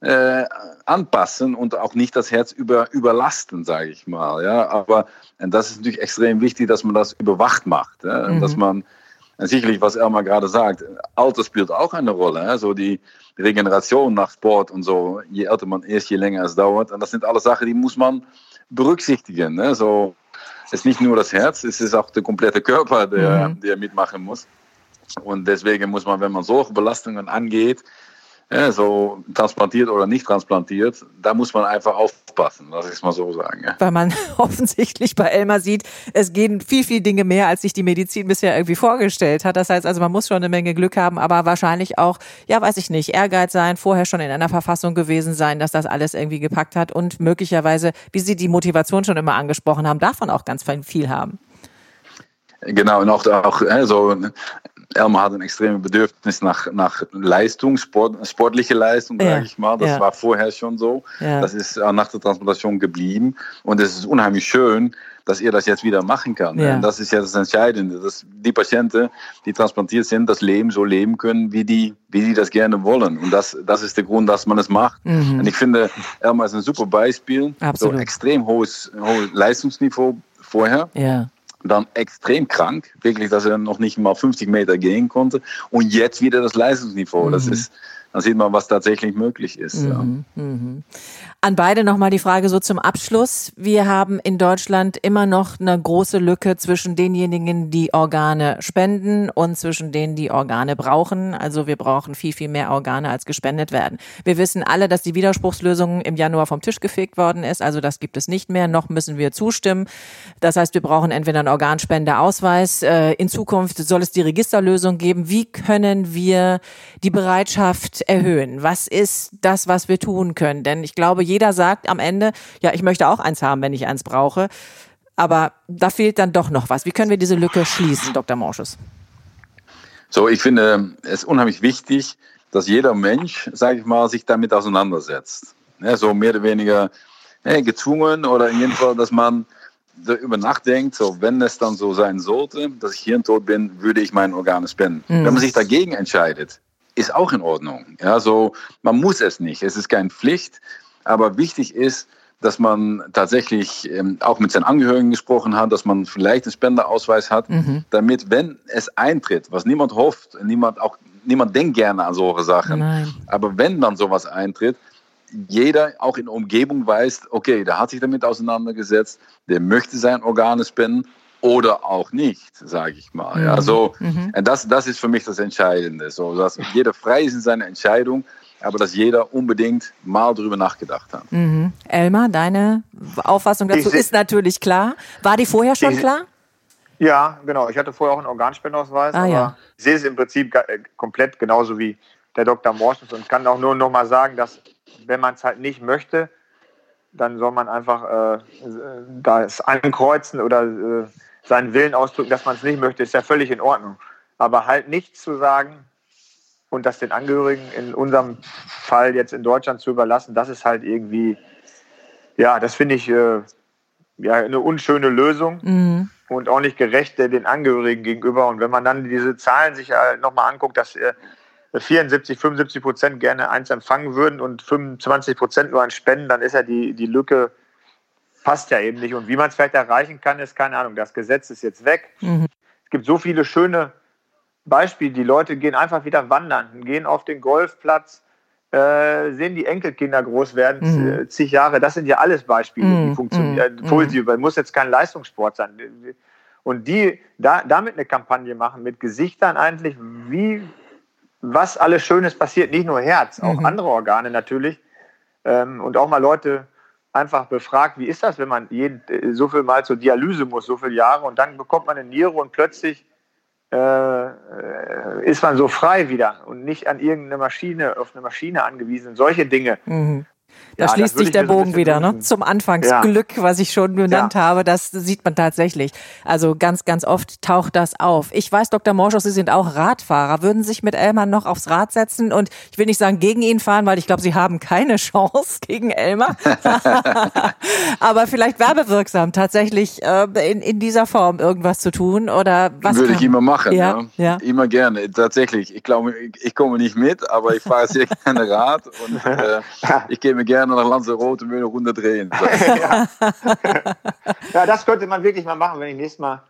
D: äh, anpassen und auch nicht das Herz über, überlasten, sage ich mal. Ja, aber das ist natürlich extrem wichtig, dass man das überwacht macht, ja? Mhm. dass man sicherlich, was Elmar gerade sagt, Alter spielt auch eine Rolle. Ja? So die Regeneration nach Sport und so, je älter man ist, je länger es dauert. Und das sind alles Sachen, die muss man berücksichtigen. Ne? So, es ist nicht nur das Herz, es ist auch der komplette Körper, der, mhm. der mitmachen muss. Und deswegen muss man, wenn man solche Belastungen angeht, ja, so transplantiert oder nicht transplantiert, da muss man einfach aufpassen, lass ich es mal so sagen. Ja.
C: Weil man offensichtlich bei Elmar sieht, es gehen viel, viel Dinge mehr, als sich die Medizin bisher irgendwie vorgestellt hat. Das heißt also, man muss schon eine Menge Glück haben, aber wahrscheinlich auch, ja, weiß ich nicht, Ehrgeiz sein, vorher schon in einer Verfassung gewesen sein, dass das alles irgendwie gepackt hat und möglicherweise, wie Sie die Motivation schon immer angesprochen haben, davon auch ganz viel haben.
D: Genau, und auch, auch also Elmar hat ein extremes Bedürfnis nach, nach Leistung, Sport, sportliche Leistung, ja. sage ich mal. Das ja. war vorher schon so. Ja. Das ist nach der Transplantation geblieben. Und es ist unheimlich schön, dass er das jetzt wieder machen kann. Ja. Und das ist ja das Entscheidende, dass die Patienten, die transplantiert sind, das Leben so leben können, wie die, wie die das gerne wollen. Und das, das ist der Grund, dass man es macht. Mhm. Und ich finde, Elmar ist ein super Beispiel. Absolut. So extrem hohes, hohes Leistungsniveau vorher. Ja dann extrem krank, wirklich, dass er noch nicht mal 50 Meter gehen konnte. Und jetzt wieder das Leistungsniveau. Mhm. Das ist, dann sieht man, was tatsächlich möglich ist. Mhm. Ja.
C: An beide nochmal die Frage so zum Abschluss. Wir haben in Deutschland immer noch eine große Lücke zwischen denjenigen, die Organe spenden und zwischen denen, die Organe brauchen. Also wir brauchen viel, viel mehr Organe, als gespendet werden. Wir wissen alle, dass die Widerspruchslösung im Januar vom Tisch gefegt worden ist. Also das gibt es nicht mehr. Noch müssen wir zustimmen. Das heißt, wir brauchen entweder einen Organspendeausweis. Äh, in Zukunft soll es die Registerlösung geben. Wie können wir die Bereitschaft erhöhen? Was ist das, was wir tun können? Denn ich glaube, jeder sagt am Ende, ja, ich möchte auch eins haben, wenn ich eins brauche. Aber da fehlt dann doch noch was. Wie können wir diese Lücke schließen, Dr. Morschus?
D: So, ich finde es unheimlich wichtig, dass jeder Mensch, sage ich mal, sich damit auseinandersetzt. Ja, so mehr oder weniger ja, gezwungen oder in jedem Fall, dass man darüber nachdenkt, so wenn es dann so sein sollte, dass ich hirntot bin, würde ich meine Organe spenden. Mhm. Wenn man sich dagegen entscheidet, ist auch in Ordnung. Ja, so man muss es nicht. Es ist keine Pflicht. Aber wichtig ist, dass man tatsächlich ähm, auch mit seinen Angehörigen gesprochen hat, dass man vielleicht einen Spenderausweis hat, mhm. damit, wenn es eintritt, was niemand hofft, niemand auch niemand denkt gerne an solche Sachen, Nein. aber wenn dann sowas eintritt, jeder auch in der Umgebung weiß, okay, der hat sich damit auseinandergesetzt, der möchte sein Organe spenden oder auch nicht, sage ich mal. Mhm. Ja, so, mhm. das, das ist für mich das Entscheidende, so, dass jeder frei ist in seiner Entscheidung aber dass jeder unbedingt mal drüber nachgedacht hat.
C: Mhm. Elmar, deine Auffassung dazu ist natürlich klar. War die vorher schon ich, klar?
E: Ja, genau. Ich hatte vorher auch einen Organspendeausweis, ah, aber ja. ich sehe es im Prinzip äh, komplett genauso wie der Dr. Morschens und kann auch nur noch mal sagen, dass wenn man es halt nicht möchte, dann soll man einfach äh, das ankreuzen oder äh, seinen Willen ausdrücken, dass man es nicht möchte, ist ja völlig in Ordnung. Aber halt nicht zu sagen, und das den Angehörigen in unserem Fall jetzt in Deutschland zu überlassen, das ist halt irgendwie, ja, das finde ich äh, ja, eine unschöne Lösung mhm. und auch nicht gerecht den Angehörigen gegenüber. Und wenn man dann diese Zahlen sich halt nochmal anguckt, dass äh, 74, 75 Prozent gerne eins empfangen würden und 25 Prozent nur ein Spenden, dann ist ja die, die Lücke passt ja eben nicht. Und wie man es vielleicht erreichen kann, ist keine Ahnung. Das Gesetz ist jetzt weg. Mhm. Es gibt so viele schöne Beispiel, die Leute gehen einfach wieder wandern, gehen auf den Golfplatz, äh, sehen die Enkelkinder groß werden, mhm. zig Jahre. Das sind ja alles Beispiele, mhm. die funktionieren. Mhm. Positiv, muss jetzt kein Leistungssport sein. Und die da, damit eine Kampagne machen mit Gesichtern eigentlich, wie was alles Schönes passiert, nicht nur Herz, auch mhm. andere Organe natürlich. Ähm, und auch mal Leute einfach befragt, wie ist das, wenn man jeden, äh, so viel Mal zur Dialyse muss, so viele Jahre und dann bekommt man eine Niere und plötzlich äh, äh, ist man so frei wieder und nicht an irgendeine Maschine, auf eine Maschine angewiesen. Solche Dinge.
C: Mhm. Da ja, schließt sich der Bogen wieder, ne? Zum Anfangsglück, ja. was ich schon genannt ja. habe. Das sieht man tatsächlich. Also ganz, ganz oft taucht das auf. Ich weiß, Dr. Morschus, Sie sind auch Radfahrer. Würden Sie sich mit Elmar noch aufs Rad setzen und ich will nicht sagen gegen ihn fahren, weil ich glaube, Sie haben keine Chance gegen Elmar. Aber vielleicht werbewirksam tatsächlich äh, in, in dieser Form irgendwas zu tun oder was?
D: Würde ich immer machen,
C: ja.
D: ja. Immer gerne. Tatsächlich. Ich glaube, ich komme nicht mit, aber ich fahre sehr gerne Rad und äh, ich gehe mir gerne nach Lanzarote und will eine Runde drehen.
E: ja. ja, das könnte man wirklich mal machen, wenn ich nächstes Mal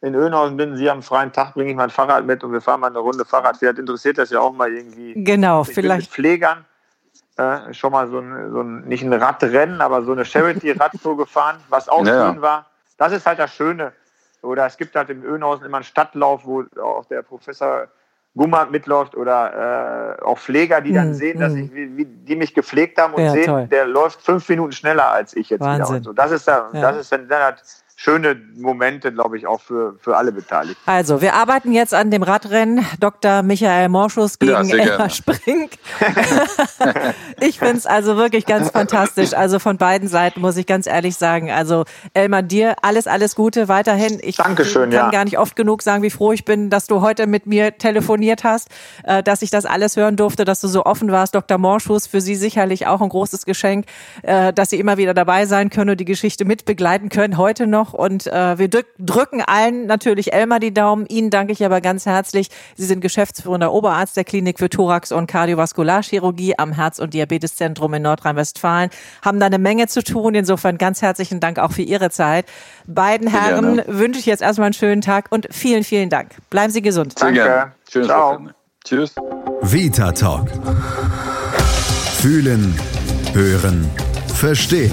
E: in Önhausen bin, Sie haben freien Tag, bringe ich mein Fahrrad mit und wir fahren mal eine Runde Fahrrad. Vielleicht interessiert das ja auch mal irgendwie.
C: Genau, vielleicht.
E: Mit Pflegern äh, schon mal so ein, so ein, nicht ein Radrennen, aber so eine Charity-Radtour gefahren, was auch ja. schön war. Das ist halt das Schöne. Oder es gibt halt im Önhausen immer einen Stadtlauf, wo auch der Professor Gummer mitläuft oder äh, auch Pfleger, die dann mm, sehen, dass mm. ich, wie, wie, die mich gepflegt haben und ja, sehen, toll. der läuft fünf Minuten schneller als ich jetzt Wahnsinn. wieder. Und so. Das ist da, ja. das ist, wenn dann halt schöne Momente, glaube ich, auch für, für alle Beteiligten.
C: Also, wir arbeiten jetzt an dem Radrennen. Dr. Michael Morschus gegen ja, Elmar Spring. ich finde es also wirklich ganz fantastisch. Also von beiden Seiten muss ich ganz ehrlich sagen. Also Elmar, dir alles, alles Gute weiterhin. Ich
E: Dankeschön,
C: kann
E: ja.
C: gar nicht oft genug sagen, wie froh ich bin, dass du heute mit mir telefoniert hast, äh, dass ich das alles hören durfte, dass du so offen warst. Dr. Morschus, für Sie sicherlich auch ein großes Geschenk, äh, dass Sie immer wieder dabei sein können und die Geschichte mitbegleiten können, heute noch und äh, wir drücken allen natürlich Elmar die Daumen. Ihnen danke ich aber ganz herzlich. Sie sind geschäftsführender Oberarzt der Klinik für Thorax- und Kardiovaskularchirurgie am Herz- und Diabeteszentrum in Nordrhein-Westfalen. Haben da eine Menge zu tun. Insofern ganz herzlichen Dank auch für Ihre Zeit. Beiden Herren wünsche ich jetzt erstmal einen schönen Tag und vielen, vielen Dank. Bleiben Sie gesund.
E: Danke. Danke.
D: Schönes Ciao. Wochenende.
E: Tschüss.
A: Vita Talk. Fühlen, hören, verstehen.